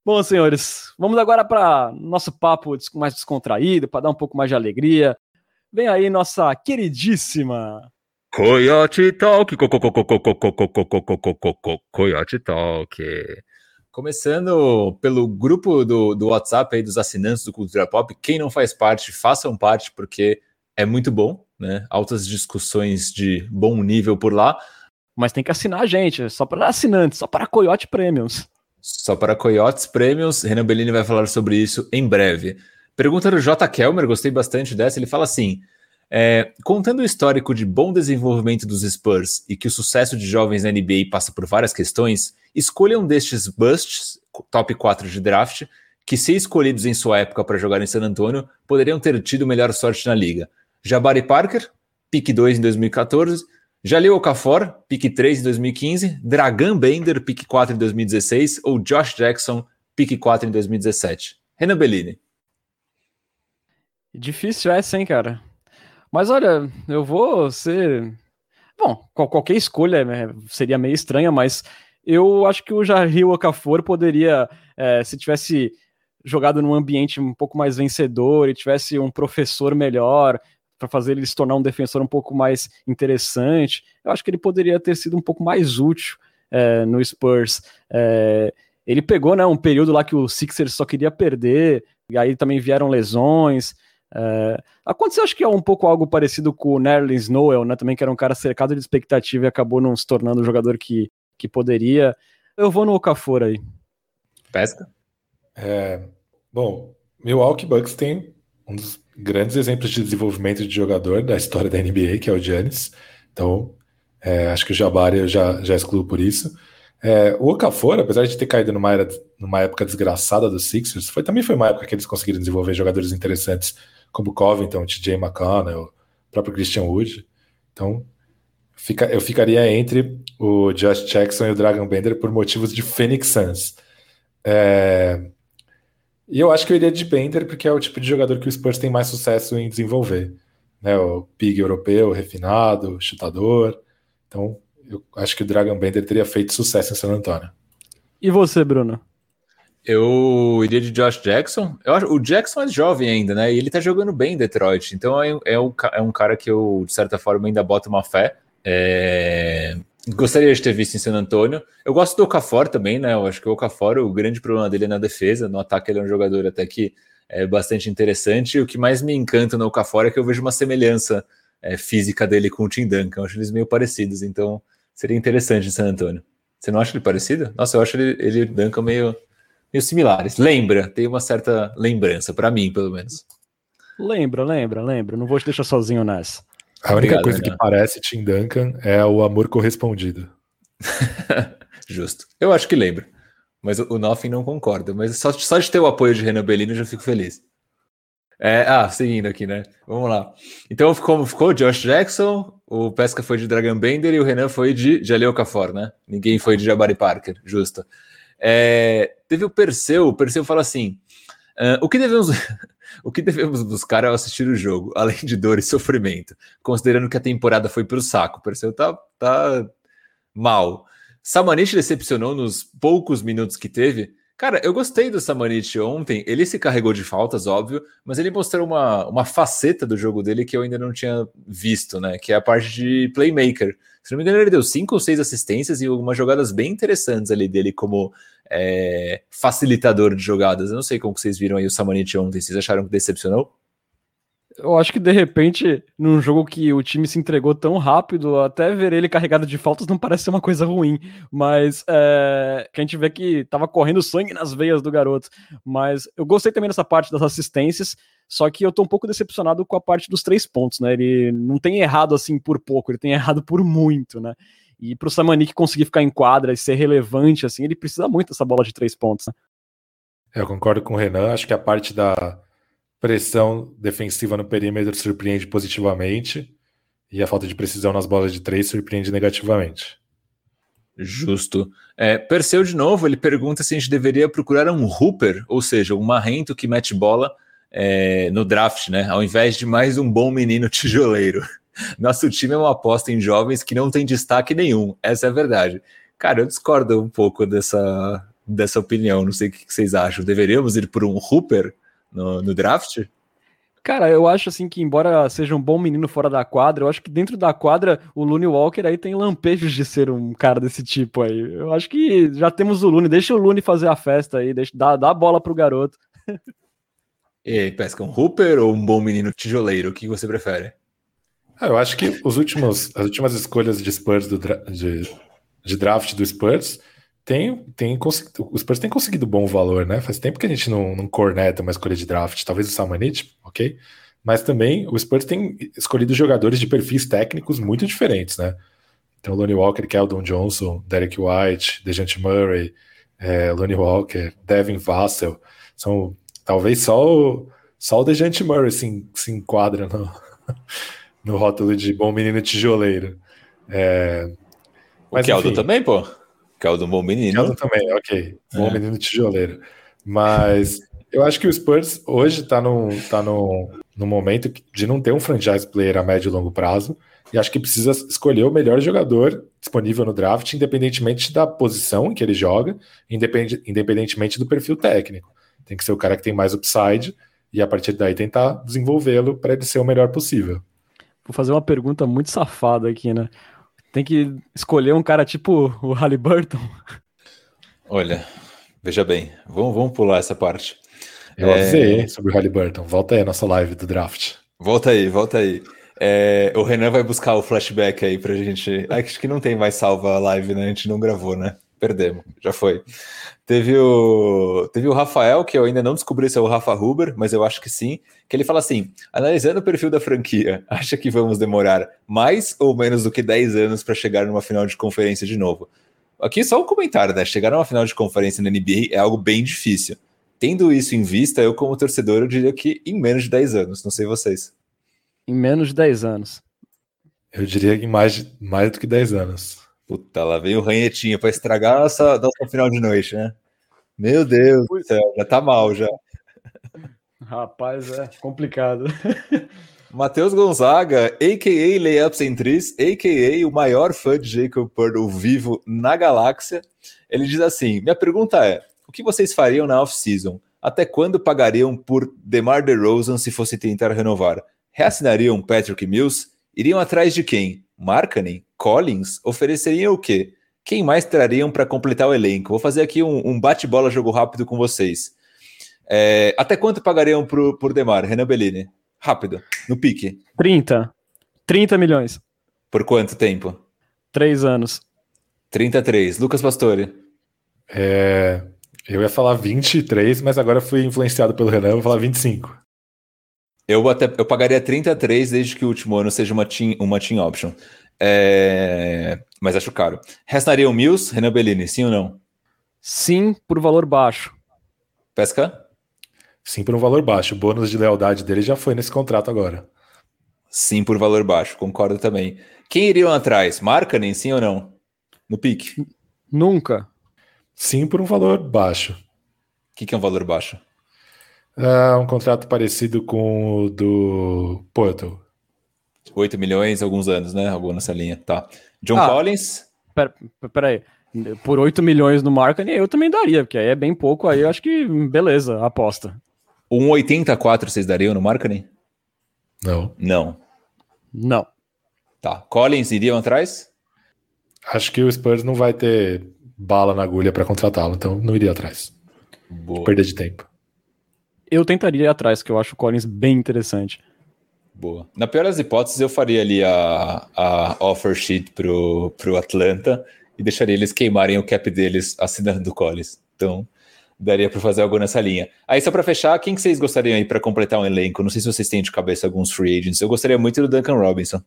Bom, senhores, vamos agora para nosso papo mais descontraído, para dar um pouco mais de alegria. Vem aí nossa queridíssima Coyote Talk, Coyote Talk. Começando pelo grupo do, do WhatsApp aí dos assinantes do Cultura Pop. Quem não faz parte, façam parte, porque é muito bom, né? Altas discussões de bom nível por lá. Mas tem que assinar a gente, só para assinantes, só para Coyote Premiums. Só para Coyotes Prêmios, Renan Bellini vai falar sobre isso em breve. Pergunta do J. Kelmer, gostei bastante dessa. Ele fala assim: é, contando o histórico de bom desenvolvimento dos Spurs e que o sucesso de jovens na NBA passa por várias questões, escolha um destes busts, top 4 de draft, que, se escolhidos em sua época para jogar em San Antonio, poderiam ter tido melhor sorte na liga. Jabari Parker, pick 2 em 2014, Jaleel Okafor, pick 3 em 2015, Dragan Bender, pick 4 em 2016 ou Josh Jackson, pick 4 em 2017? Renan Bellini. Difícil essa, hein, cara? Mas olha, eu vou ser. bom, qualquer escolha né, seria meio estranha, mas eu acho que o Jair Okafor poderia, é, se tivesse jogado num ambiente um pouco mais vencedor e tivesse um professor melhor para fazer ele se tornar um defensor um pouco mais interessante, eu acho que ele poderia ter sido um pouco mais útil é, no Spurs. É, ele pegou né, um período lá que o Sixers só queria perder, e aí também vieram lesões. É, aconteceu, acho que é um pouco algo parecido com o Nerlens Noel, né? Também que era um cara cercado de expectativa e acabou não se tornando o jogador que que poderia. Eu vou no Okafor aí. Pesca? É, bom, Milwaukee Bucks tem um dos grandes exemplos de desenvolvimento de jogador da história da NBA, que é o Giannis. Então, é, acho que o Jabari eu já, já excluo por isso. É, o Okafor, apesar de ter caído numa, era, numa época desgraçada dos Sixers, foi, também foi uma época que eles conseguiram desenvolver jogadores interessantes como Covington, TJ McConnell, o próprio Christian Wood. Então, fica, eu ficaria entre o Josh Jackson e o Dragon Bender por motivos de Phoenix Suns. É, e eu acho que eu iria de Bender porque é o tipo de jogador que o Spurs tem mais sucesso em desenvolver. Né? O pig europeu, refinado, chutador. Então, eu acho que o Dragon Bender teria feito sucesso em San Antonio. E você, Bruno? Eu iria de Josh Jackson. Eu acho, o Jackson é jovem ainda, né? E ele tá jogando bem em Detroit. Então é, é, um, é um cara que eu, de certa forma, ainda boto uma fé. É... Gostaria de ter visto em San Antônio. Eu gosto do Okafor também, né? Eu acho que o Okafor, o grande problema dele é na defesa. No ataque, ele é um jogador até que é bastante interessante. E o que mais me encanta no Okafor é que eu vejo uma semelhança é, física dele com o Tim Duncan. Eu acho eles meio parecidos, então seria interessante em San Antônio. Você não acha ele parecido? Nossa, eu acho ele, ele e o Duncan meio, meio similares. Lembra, tem uma certa lembrança, para mim, pelo menos. Lembra, lembra, lembra. Não vou te deixar sozinho nessa. A única Obrigado, coisa que parece Tim Duncan é o amor correspondido. Justo. Eu acho que lembro. Mas o Nothing não concorda. Mas só, só de ter o apoio de Renan Bellini eu já fico feliz. É, ah, seguindo aqui, né? Vamos lá. Então ficou, ficou Josh Jackson, o Pesca foi de Dragon Bender e o Renan foi de Jaleel Cafor, né? Ninguém foi de Jabari Parker, justo. É, teve o Perseu, o Perseu fala assim: uh, o que devemos. O que devemos buscar ao assistir o jogo, além de dor e sofrimento, considerando que a temporada foi para o saco, pareceu tá, tá mal. Samanich decepcionou nos poucos minutos que teve. Cara, eu gostei do Samanich ontem. Ele se carregou de faltas, óbvio, mas ele mostrou uma, uma faceta do jogo dele que eu ainda não tinha visto, né? Que é a parte de playmaker. Se não me engano, ele deu cinco ou seis assistências e algumas jogadas bem interessantes ali dele como é, facilitador de jogadas. Eu não sei como vocês viram aí o Samanit ontem. Vocês acharam que decepcionou? Eu acho que de repente, num jogo que o time se entregou tão rápido, até ver ele carregado de faltas não parece ser uma coisa ruim. Mas é, que a gente vê que tava correndo sangue nas veias do garoto. Mas eu gostei também dessa parte das assistências. Só que eu tô um pouco decepcionado com a parte dos três pontos, né? Ele não tem errado assim por pouco, ele tem errado por muito, né? E pro Samanik conseguir ficar em quadra e ser relevante, assim, ele precisa muito dessa bola de três pontos, né? É, eu concordo com o Renan, acho que a parte da pressão defensiva no perímetro surpreende positivamente e a falta de precisão nas bolas de três surpreende negativamente. Justo. É, de novo, ele pergunta se a gente deveria procurar um hooper, ou seja, um marrento que mete bola é, no draft, né? Ao invés de mais um bom menino tijoleiro. Nosso time é uma aposta em jovens que não tem destaque nenhum. Essa é a verdade. Cara, eu discordo um pouco dessa, dessa opinião. Não sei o que vocês acham. Deveríamos ir por um Hooper no, no draft? Cara, eu acho assim que, embora seja um bom menino fora da quadra, eu acho que dentro da quadra o Looney Walker aí tem lampejos de ser um cara desse tipo aí. Eu acho que já temos o Looney, deixa o Looney fazer a festa aí, deixa, dá, dá a bola pro garoto. E aí, Pesca, um Hooper ou um bom menino tijoleiro? O que você prefere? Ah, eu acho que os últimos, as últimas escolhas de Spurs do, de, de draft do Spurs tem, tem o Spurs tem conseguido bom valor, né? Faz tempo que a gente não, não corneta uma escolha de draft, talvez o Samanit, ok? Mas também o Spurs tem escolhido jogadores de perfis técnicos muito diferentes, né? Então, Lonnie Walker, Keldon Johnson, Derek White, Dejante Murray, é, Lonnie Walker, Devin Vassell, são talvez só o, só o Dejante Murray se, se enquadra no, no rótulo de bom menino tijoleiro. É, mas, o Keldon enfim, também, pô? Keldon bom menino. Keldon também, ok. Bom é. menino tijoleiro. Mas eu acho que o Spurs hoje está no, tá no, no momento de não ter um franchise player a médio e longo prazo. e acho que precisa escolher o melhor jogador disponível no draft, independentemente da posição em que ele joga, independentemente do perfil técnico. Tem que ser o cara que tem mais upside e a partir daí tentar desenvolvê-lo para ele ser o melhor possível. Vou fazer uma pergunta muito safada aqui, né? Tem que escolher um cara tipo o Halliburton. Olha, veja bem, vamos, vamos pular essa parte. Eu é... avisei sobre o Halliburton. Volta aí a nossa live do draft. Volta aí, volta aí. É, o Renan vai buscar o flashback aí pra gente. Acho que não tem mais salva a live, né? A gente não gravou, né? Perdemos, já foi. Teve o, teve o Rafael, que eu ainda não descobri se é o Rafa Huber, mas eu acho que sim, que ele fala assim: analisando o perfil da franquia, acha que vamos demorar mais ou menos do que 10 anos para chegar numa final de conferência de novo? Aqui só um comentário, né? Chegar numa final de conferência na NBA é algo bem difícil. Tendo isso em vista, eu, como torcedor, eu diria que em menos de 10 anos, não sei vocês. Em menos de 10 anos. Eu diria que mais, mais do que 10 anos. Puta, lá veio o ranhetinho para estragar nossa, nossa final de noite, né? Meu Deus do céu, já tá mal já. Rapaz, é complicado. Matheus Gonzaga, a.k.a. Layup Centris, a.k.a. o maior fã de Jacob Purdle vivo na galáxia. Ele diz assim, minha pergunta é, o que vocês fariam na off-season? Até quando pagariam por DeMar DeRozan se fosse tentar renovar? Reassinariam Patrick Mills? Iriam atrás de quem? Markkanen? Collins? Ofereceriam o quê? Quem mais trariam para completar o elenco? Vou fazer aqui um, um bate-bola jogo rápido com vocês. É, até quanto pagariam pro, por Demar, Renan Bellini? Rápido, no pique. 30. 30 milhões. Por quanto tempo? Três anos. 33. Lucas Pastore. É, eu ia falar 23, mas agora fui influenciado pelo Renan, vou falar 25. Eu, até, eu pagaria 33 desde que o último ano seja uma team, uma team option. É, mas acho caro. Restaria o Mills, Renan Bellini, sim ou não? Sim, por valor baixo. Pesca? Sim, por um valor baixo. O bônus de lealdade dele já foi nesse contrato agora. Sim, por valor baixo, concordo também. Quem iriam atrás? Marca nem sim ou não? No pique? Nunca. Sim, por um valor baixo. O que, que é um valor baixo? Uh, um contrato parecido com o do Porto. 8 milhões, alguns anos, né? Algo nessa linha. Tá. John ah, Collins. Pera, pera aí. Por 8 milhões no Markham, eu também daria, porque aí é bem pouco, aí eu acho que beleza, aposta. Um 84 vocês dariam no Markham? Não. Não. Não. Tá. Collins iriam atrás? Acho que o Spurs não vai ter bala na agulha para contratá-lo, então não iria atrás. Boa. Perda de tempo eu tentaria ir atrás, que eu acho o Collins bem interessante. Boa. Na pior das hipóteses, eu faria ali a, a offer sheet pro, pro Atlanta e deixaria eles queimarem o cap deles assinando o Collins. Então, daria para fazer algo nessa linha. Aí, só para fechar, quem que vocês gostariam aí para completar um elenco? Não sei se vocês têm de cabeça alguns free agents. Eu gostaria muito do Duncan Robinson.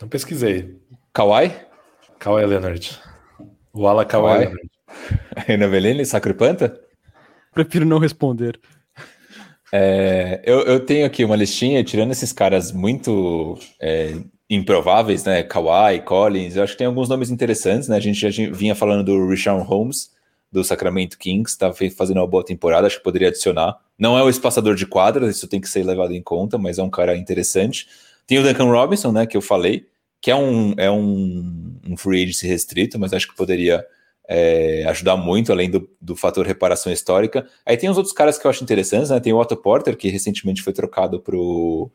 Não pesquisei. Kawhi? Kawhi Leonard. O ala Kawhi, Kawhi. Leonard. Renan Velene, Sacripanta? Prefiro não responder. É, eu, eu, tenho aqui uma listinha, tirando esses caras muito é, improváveis, né? Kawhi, Collins, eu acho que tem alguns nomes interessantes, né? A gente já vinha falando do Richard Holmes, do Sacramento Kings, está fazendo uma boa temporada, acho que poderia adicionar. Não é o espaçador de quadras, isso tem que ser levado em conta, mas é um cara interessante. Tem o Duncan Robinson, né? Que eu falei, que é um, é um, um free agency restrito, mas acho que poderia é, ajudar muito, além do, do fator reparação histórica. Aí tem os outros caras que eu acho interessantes, né? Tem o Otto Porter, que recentemente foi trocado para o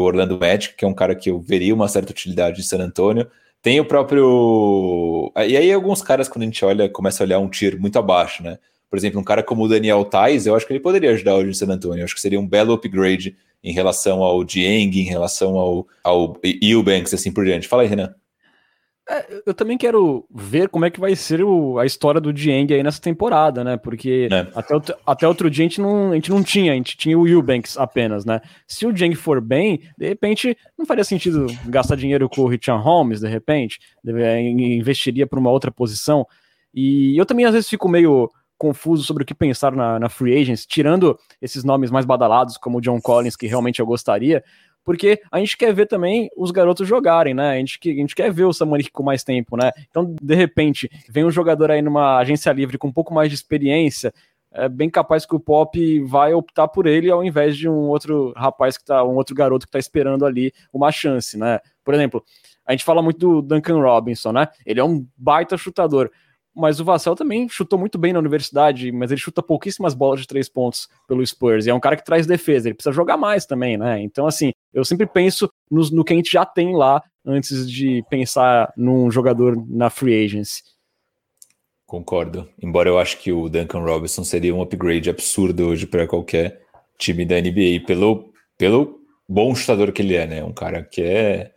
Orlando Magic, que é um cara que eu veria uma certa utilidade em San Antonio. Tem o próprio. E aí, alguns caras, quando a gente olha, começa a olhar um tier muito abaixo, né? Por exemplo, um cara como o Daniel Tais, eu acho que ele poderia ajudar hoje em San Antonio. Eu acho que seria um belo upgrade em relação ao Dieng, em relação ao, ao Eubanks, assim por diante. Fala aí, Renan. É, eu também quero ver como é que vai ser o, a história do Dieng aí nessa temporada, né? Porque é. até, até outro dia a gente, não, a gente não tinha, a gente tinha o Eubanks apenas, né? Se o Dieng for bem, de repente não faria sentido gastar dinheiro com o Richard Holmes, de repente, deve, investiria para uma outra posição. E eu também às vezes fico meio confuso sobre o que pensar na, na free agents, tirando esses nomes mais badalados, como o John Collins, que realmente eu gostaria, porque a gente quer ver também os garotos jogarem, né? A gente, a gente quer ver o Samanik com mais tempo, né? Então, de repente, vem um jogador aí numa agência livre com um pouco mais de experiência, é bem capaz que o Pop vai optar por ele ao invés de um outro rapaz que tá, um outro garoto que tá esperando ali uma chance, né? Por exemplo, a gente fala muito do Duncan Robinson, né? Ele é um baita chutador. Mas o Vassell também chutou muito bem na universidade, mas ele chuta pouquíssimas bolas de três pontos pelo Spurs. E é um cara que traz defesa, ele precisa jogar mais também, né? Então, assim, eu sempre penso no, que a gente já tem lá antes de pensar num jogador na free agency. Concordo. Embora eu acho que o Duncan Robinson seria um upgrade absurdo hoje para qualquer time da NBA, pelo, pelo bom chutador que ele é, né? Um cara que é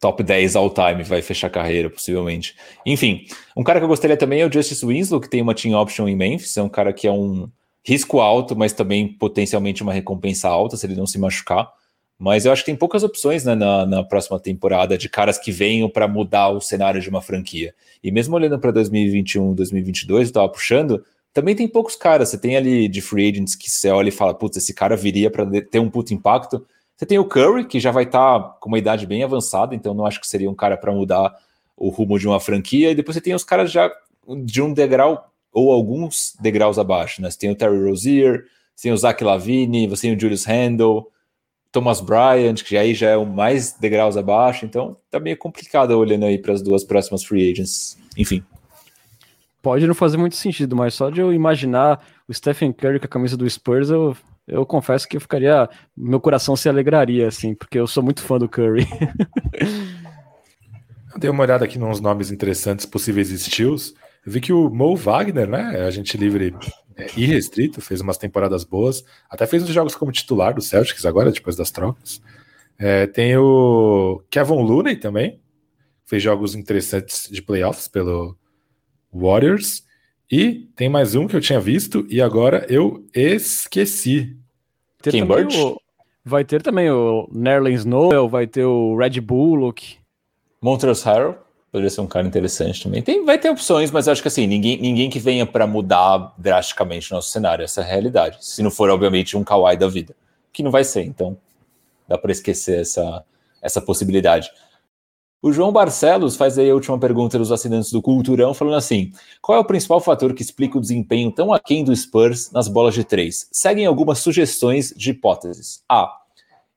top 10 all time, vai fechar a carreira, possivelmente. Enfim, um cara que eu gostaria também é o Justice Winslow, que tem uma team option em Memphis, é um cara que é um risco alto, mas também potencialmente uma recompensa alta se ele não se machucar. Mas eu acho que tem poucas opções né, na, na próxima temporada de caras que venham para mudar o cenário de uma franquia. E mesmo olhando para 2021, 2022, eu estava puxando, também tem poucos caras. Você tem ali de free agents que você olha e fala, putz, esse cara viria para ter um puto impacto. Você tem o Curry, que já vai estar tá com uma idade bem avançada, então não acho que seria um cara para mudar o rumo de uma franquia. E depois você tem os caras já de um degrau ou alguns degraus abaixo, né? Você tem o Terry Rozier, você tem o Zach Lavine, você tem o Julius Randle, Thomas Bryant, que aí já é o mais degraus abaixo, então tá meio complicado olhando aí para as duas próximas free agents. Enfim. Pode não fazer muito sentido, mas só de eu imaginar o Stephen Curry com a camisa do Spurs, eu eu confesso que eu ficaria. Meu coração se alegraria, assim, porque eu sou muito fã do Curry. eu dei uma olhada aqui nos nomes interessantes, possíveis estilos. Vi que o Mo Wagner, né, agente livre é, irrestrito, fez umas temporadas boas, até fez uns jogos como titular do Celtics agora, depois das trocas. É, tem o Kevin Looney também, fez jogos interessantes de playoffs pelo Warriors. E tem mais um que eu tinha visto e agora eu esqueci. Ter Kim Birch? O, vai ter também o Nerlens Noel, vai ter o Red Bullock. Montrezl Harrell, poderia ser um cara interessante também. Tem, vai ter opções, mas acho que assim, ninguém, ninguém que venha para mudar drasticamente o nosso cenário, essa é a realidade. Se não for, obviamente, um Kawhi da vida, que não vai ser, então dá para esquecer essa, essa possibilidade. O João Barcelos faz aí a última pergunta dos assinantes do Culturão, falando assim: qual é o principal fator que explica o desempenho tão aquém do Spurs nas bolas de três? Seguem algumas sugestões de hipóteses. A.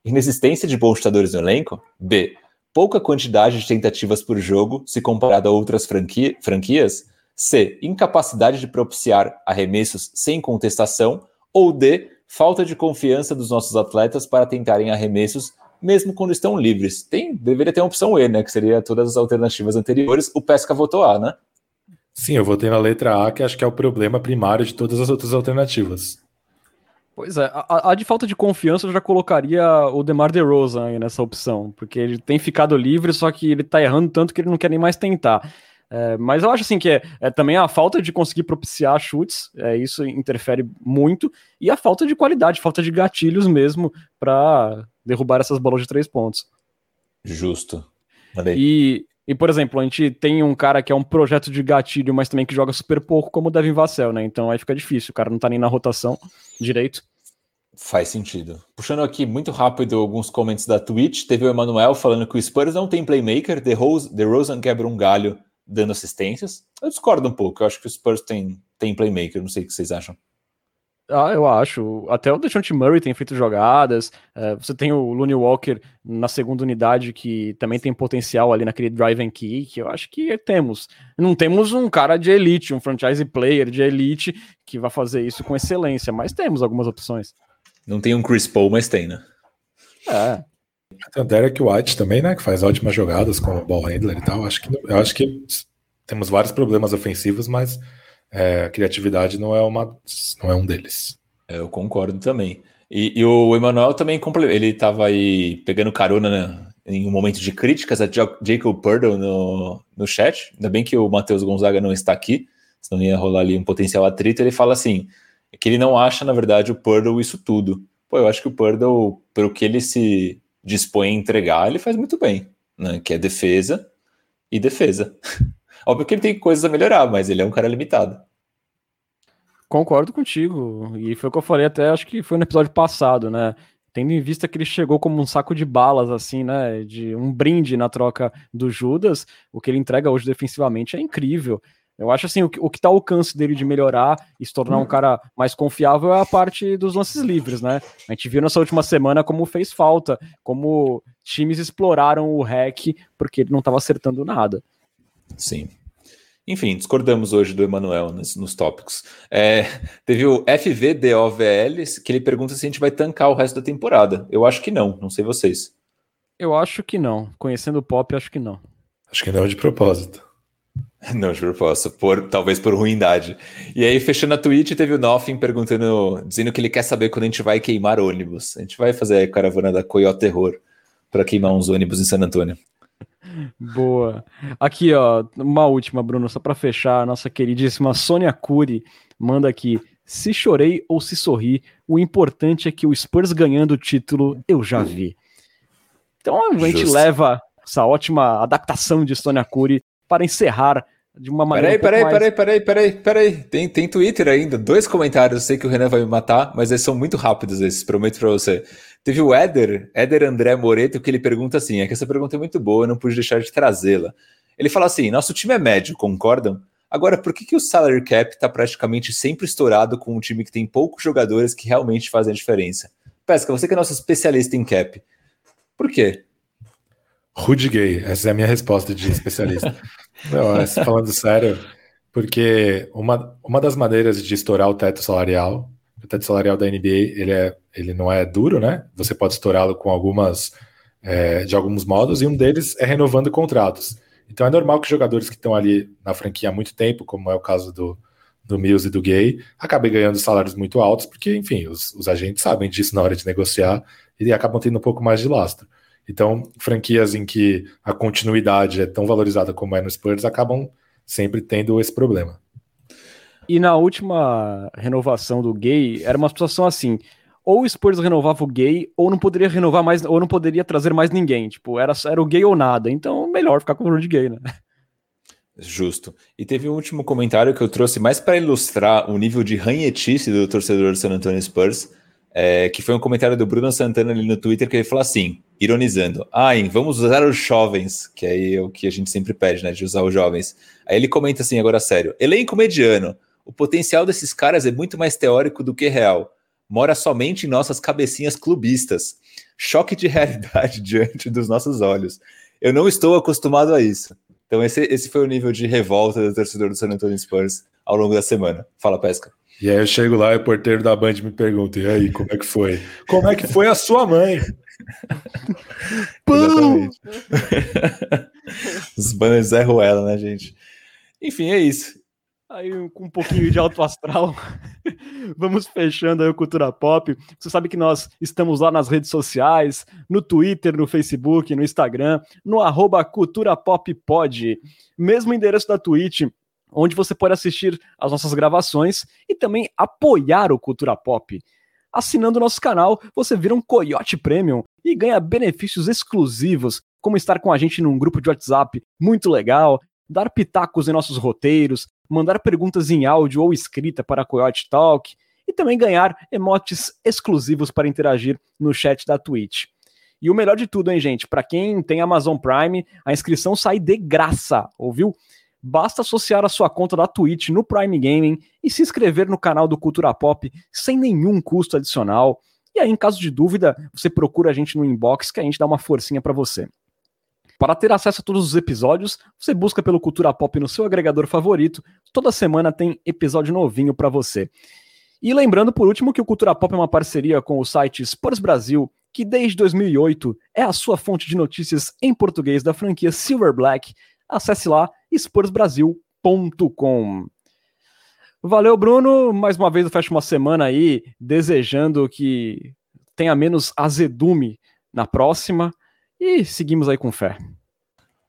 Inexistência de bons chutadores no elenco. B. Pouca quantidade de tentativas por jogo, se comparado a outras franqui franquias. C. Incapacidade de propiciar arremessos sem contestação. Ou D. Falta de confiança dos nossos atletas para tentarem arremessos mesmo quando estão livres. Tem, deveria ter uma opção E, né? Que seria todas as alternativas anteriores. O Pesca votou A, né? Sim, eu votei na letra A, que acho que é o problema primário de todas as outras alternativas. Pois é, a, a de falta de confiança eu já colocaria o DeMar DeRozan aí nessa opção, porque ele tem ficado livre, só que ele tá errando tanto que ele não quer nem mais tentar. É, mas eu acho assim que é, é, também a falta de conseguir propiciar chutes, é, isso interfere muito, e a falta de qualidade, falta de gatilhos mesmo para derrubar essas bolas de três pontos. Justo. E, e, por exemplo, a gente tem um cara que é um projeto de gatilho, mas também que joga super pouco, como o Devin Vassell, né? Então aí fica difícil, o cara não tá nem na rotação direito. Faz sentido. Puxando aqui muito rápido alguns comentários da Twitch, teve o Emanuel falando que o Spurs não tem playmaker, The, Rose, The Rosen quebra um galho dando assistências. Eu discordo um pouco, eu acho que o Spurs tem, tem playmaker, não sei o que vocês acham. Ah, eu acho. Até o DeJounte Murray tem feito jogadas. É, você tem o Looney Walker na segunda unidade que também tem potencial ali naquele drive and kick. Eu acho que temos. Não temos um cara de elite, um franchise player de elite que vai fazer isso com excelência, mas temos algumas opções. Não tem um Chris Paul, mas tem, né? É. Tem o Derek White também, né? Que faz ótimas jogadas com o ball handler e tal. Acho que, eu acho que temos vários problemas ofensivos, mas é, a criatividade não é, uma, não é um deles. É, eu concordo também. E, e o Emmanuel também ele estava aí pegando carona né, em um momento de críticas a Jacob Purdle no, no chat. Ainda bem que o Matheus Gonzaga não está aqui, senão ia rolar ali um potencial atrito. Ele fala assim: que ele não acha, na verdade, o Purdle isso tudo. Pô, eu acho que o Purdle, pelo que ele se dispõe a entregar, ele faz muito bem, né? Que é defesa e defesa. Óbvio que ele tem coisas a melhorar, mas ele é um cara limitado. Concordo contigo. E foi o que eu falei até, acho que foi no episódio passado, né? Tendo em vista que ele chegou como um saco de balas, assim, né? De um brinde na troca do Judas, o que ele entrega hoje defensivamente é incrível. Eu acho assim, o que, o que tá ao alcance dele de melhorar e se tornar um cara mais confiável é a parte dos lances livres, né? A gente viu nessa última semana como fez falta, como times exploraram o hack porque ele não estava acertando nada. Sim. Enfim, discordamos hoje do Emanuel nos, nos, tópicos. É, teve o FVDOVL, que ele pergunta se a gente vai tancar o resto da temporada. Eu acho que não, não sei vocês. Eu acho que não. Conhecendo o Pop, acho que não. Acho que não de propósito. Não de propósito, por, talvez por ruindade. E aí, fechando a tweet, teve o Nothing perguntando, dizendo que ele quer saber quando a gente vai queimar ônibus. A gente vai fazer a caravana da Coyote Terror para queimar uns ônibus em San Antônio. Boa. Aqui, ó, uma última, Bruno, só para fechar, a nossa queridíssima Sônia Cury manda aqui. Se chorei ou se sorri, o importante é que o Spurs ganhando o título eu já vi. Então a gente Justo. leva essa ótima adaptação de Sônia Cury para encerrar de uma maneira. Peraí, um peraí, mais... peraí, peraí, peraí, peraí. Tem, tem Twitter ainda, dois comentários. Eu sei que o Renan vai me matar, mas eles são muito rápidos esses, prometo para você. Teve o Éder, Éder André Moreto, que ele pergunta assim: é que essa pergunta é muito boa, eu não pude deixar de trazê-la. Ele fala assim: nosso time é médio, concordam? Agora, por que, que o salary cap está praticamente sempre estourado com um time que tem poucos jogadores que realmente fazem a diferença? Pesca, você que é nosso especialista em cap. Por quê? Rude gay, essa é a minha resposta de especialista. Não, falando sério, porque uma, uma das maneiras de estourar o teto salarial, o teto salarial da NBA, ele, é, ele não é duro, né? Você pode estourá-lo com algumas, é, de alguns modos, e um deles é renovando contratos. Então é normal que jogadores que estão ali na franquia há muito tempo, como é o caso do, do Mills e do Gay, acabem ganhando salários muito altos, porque, enfim, os, os agentes sabem disso na hora de negociar e acabam tendo um pouco mais de lastro. Então, franquias em que a continuidade é tão valorizada como é no Spurs acabam sempre tendo esse problema. E na última renovação do Gay, era uma situação assim: ou o Spurs renovava o Gay, ou não poderia renovar mais, ou não poderia trazer mais ninguém. Tipo, era, era o Gay ou nada. Então, melhor ficar com o Rudy Gay, né? Justo. E teve um último comentário que eu trouxe mais para ilustrar o nível de ranhetice do torcedor do San Antonio Spurs é, que foi um comentário do Bruno Santana ali no Twitter, que ele falou assim, ironizando, ai, vamos usar os jovens, que aí é o que a gente sempre pede, né, de usar os jovens. Aí ele comenta assim, agora sério, elenco mediano, o potencial desses caras é muito mais teórico do que real, mora somente em nossas cabecinhas clubistas, choque de realidade diante dos nossos olhos. Eu não estou acostumado a isso. Então esse, esse foi o nível de revolta do torcedor do San Antonio Spurs ao longo da semana. Fala, Pesca. E aí eu chego lá e o porteiro da Band me pergunta: e aí, como é que foi? Como é que foi a sua mãe? Exatamente. Os banners Zé Ruela, né, gente? Enfim, é isso. Aí, com um pouquinho de alto astral, vamos fechando aí o Cultura Pop. Você sabe que nós estamos lá nas redes sociais, no Twitter, no Facebook, no Instagram, no arroba Cultura Pop Pod. Mesmo endereço da Twitch, onde você pode assistir as nossas gravações e também apoiar o Cultura Pop. Assinando nosso canal, você vira um Coyote Premium e ganha benefícios exclusivos, como estar com a gente num grupo de WhatsApp muito legal, dar pitacos em nossos roteiros, mandar perguntas em áudio ou escrita para a Coyote Talk e também ganhar emotes exclusivos para interagir no chat da Twitch. E o melhor de tudo, hein, gente? Para quem tem Amazon Prime, a inscrição sai de graça, ouviu? Basta associar a sua conta da Twitch no Prime Gaming e se inscrever no canal do Cultura Pop sem nenhum custo adicional. E aí, em caso de dúvida, você procura a gente no inbox que a gente dá uma forcinha para você. Para ter acesso a todos os episódios, você busca pelo Cultura Pop no seu agregador favorito. Toda semana tem episódio novinho para você. E lembrando, por último, que o Cultura Pop é uma parceria com o site Sports Brasil, que desde 2008 é a sua fonte de notícias em português da franquia Silver Black. Acesse lá esportsbrasil.com. Valeu, Bruno. Mais uma vez eu fecho uma semana aí desejando que tenha menos azedume na próxima e seguimos aí com fé.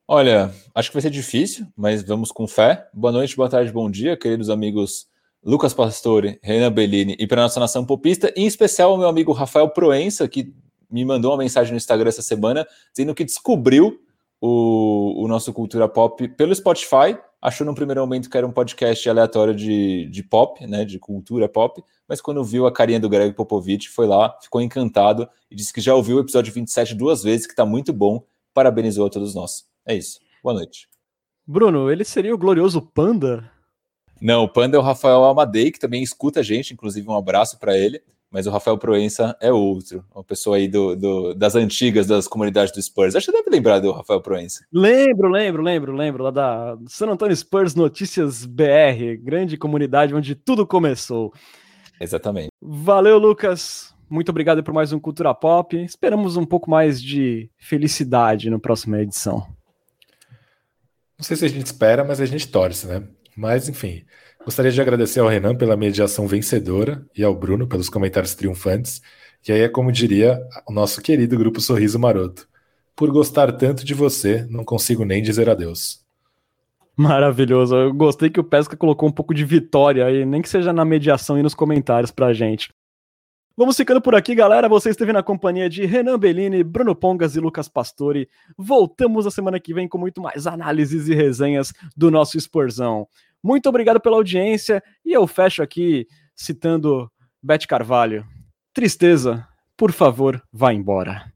Olha, acho que vai ser difícil, mas vamos com fé. Boa noite, boa tarde, bom dia, queridos amigos Lucas Pastore, Renan Bellini e para nossa nação popista, em especial o meu amigo Rafael Proença, que me mandou uma mensagem no Instagram essa semana dizendo que descobriu o, o nosso Cultura Pop pelo Spotify. Achou no primeiro momento que era um podcast aleatório de, de pop, né, de cultura pop, mas quando viu a carinha do Greg Popovich, foi lá, ficou encantado e disse que já ouviu o episódio 27 duas vezes, que está muito bom. Parabenizou a todos nós. É isso. Boa noite. Bruno, ele seria o glorioso Panda? Não, o Panda é o Rafael Amadei, que também escuta a gente, inclusive um abraço para ele. Mas o Rafael Proença é outro, uma pessoa aí do, do, das antigas das comunidades do Spurs. Acho que deve lembrar do Rafael Proença. Lembro, lembro, lembro, lembro, lá da San Antonio Spurs Notícias BR, grande comunidade onde tudo começou. Exatamente. Valeu, Lucas. Muito obrigado por mais um Cultura Pop. Esperamos um pouco mais de felicidade na próxima edição. Não sei se a gente espera, mas a gente torce, né? Mas, enfim, gostaria de agradecer ao Renan pela mediação vencedora e ao Bruno pelos comentários triunfantes. E aí é como diria o nosso querido grupo Sorriso Maroto. Por gostar tanto de você, não consigo nem dizer adeus. Maravilhoso. Eu gostei que o Pesca colocou um pouco de vitória aí, nem que seja na mediação e nos comentários pra gente. Vamos ficando por aqui, galera. Você esteve na companhia de Renan Bellini, Bruno Pongas e Lucas Pastore. Voltamos na semana que vem com muito mais análises e resenhas do nosso Esporzão. Muito obrigado pela audiência e eu fecho aqui citando Beth Carvalho. Tristeza, por favor, vá embora.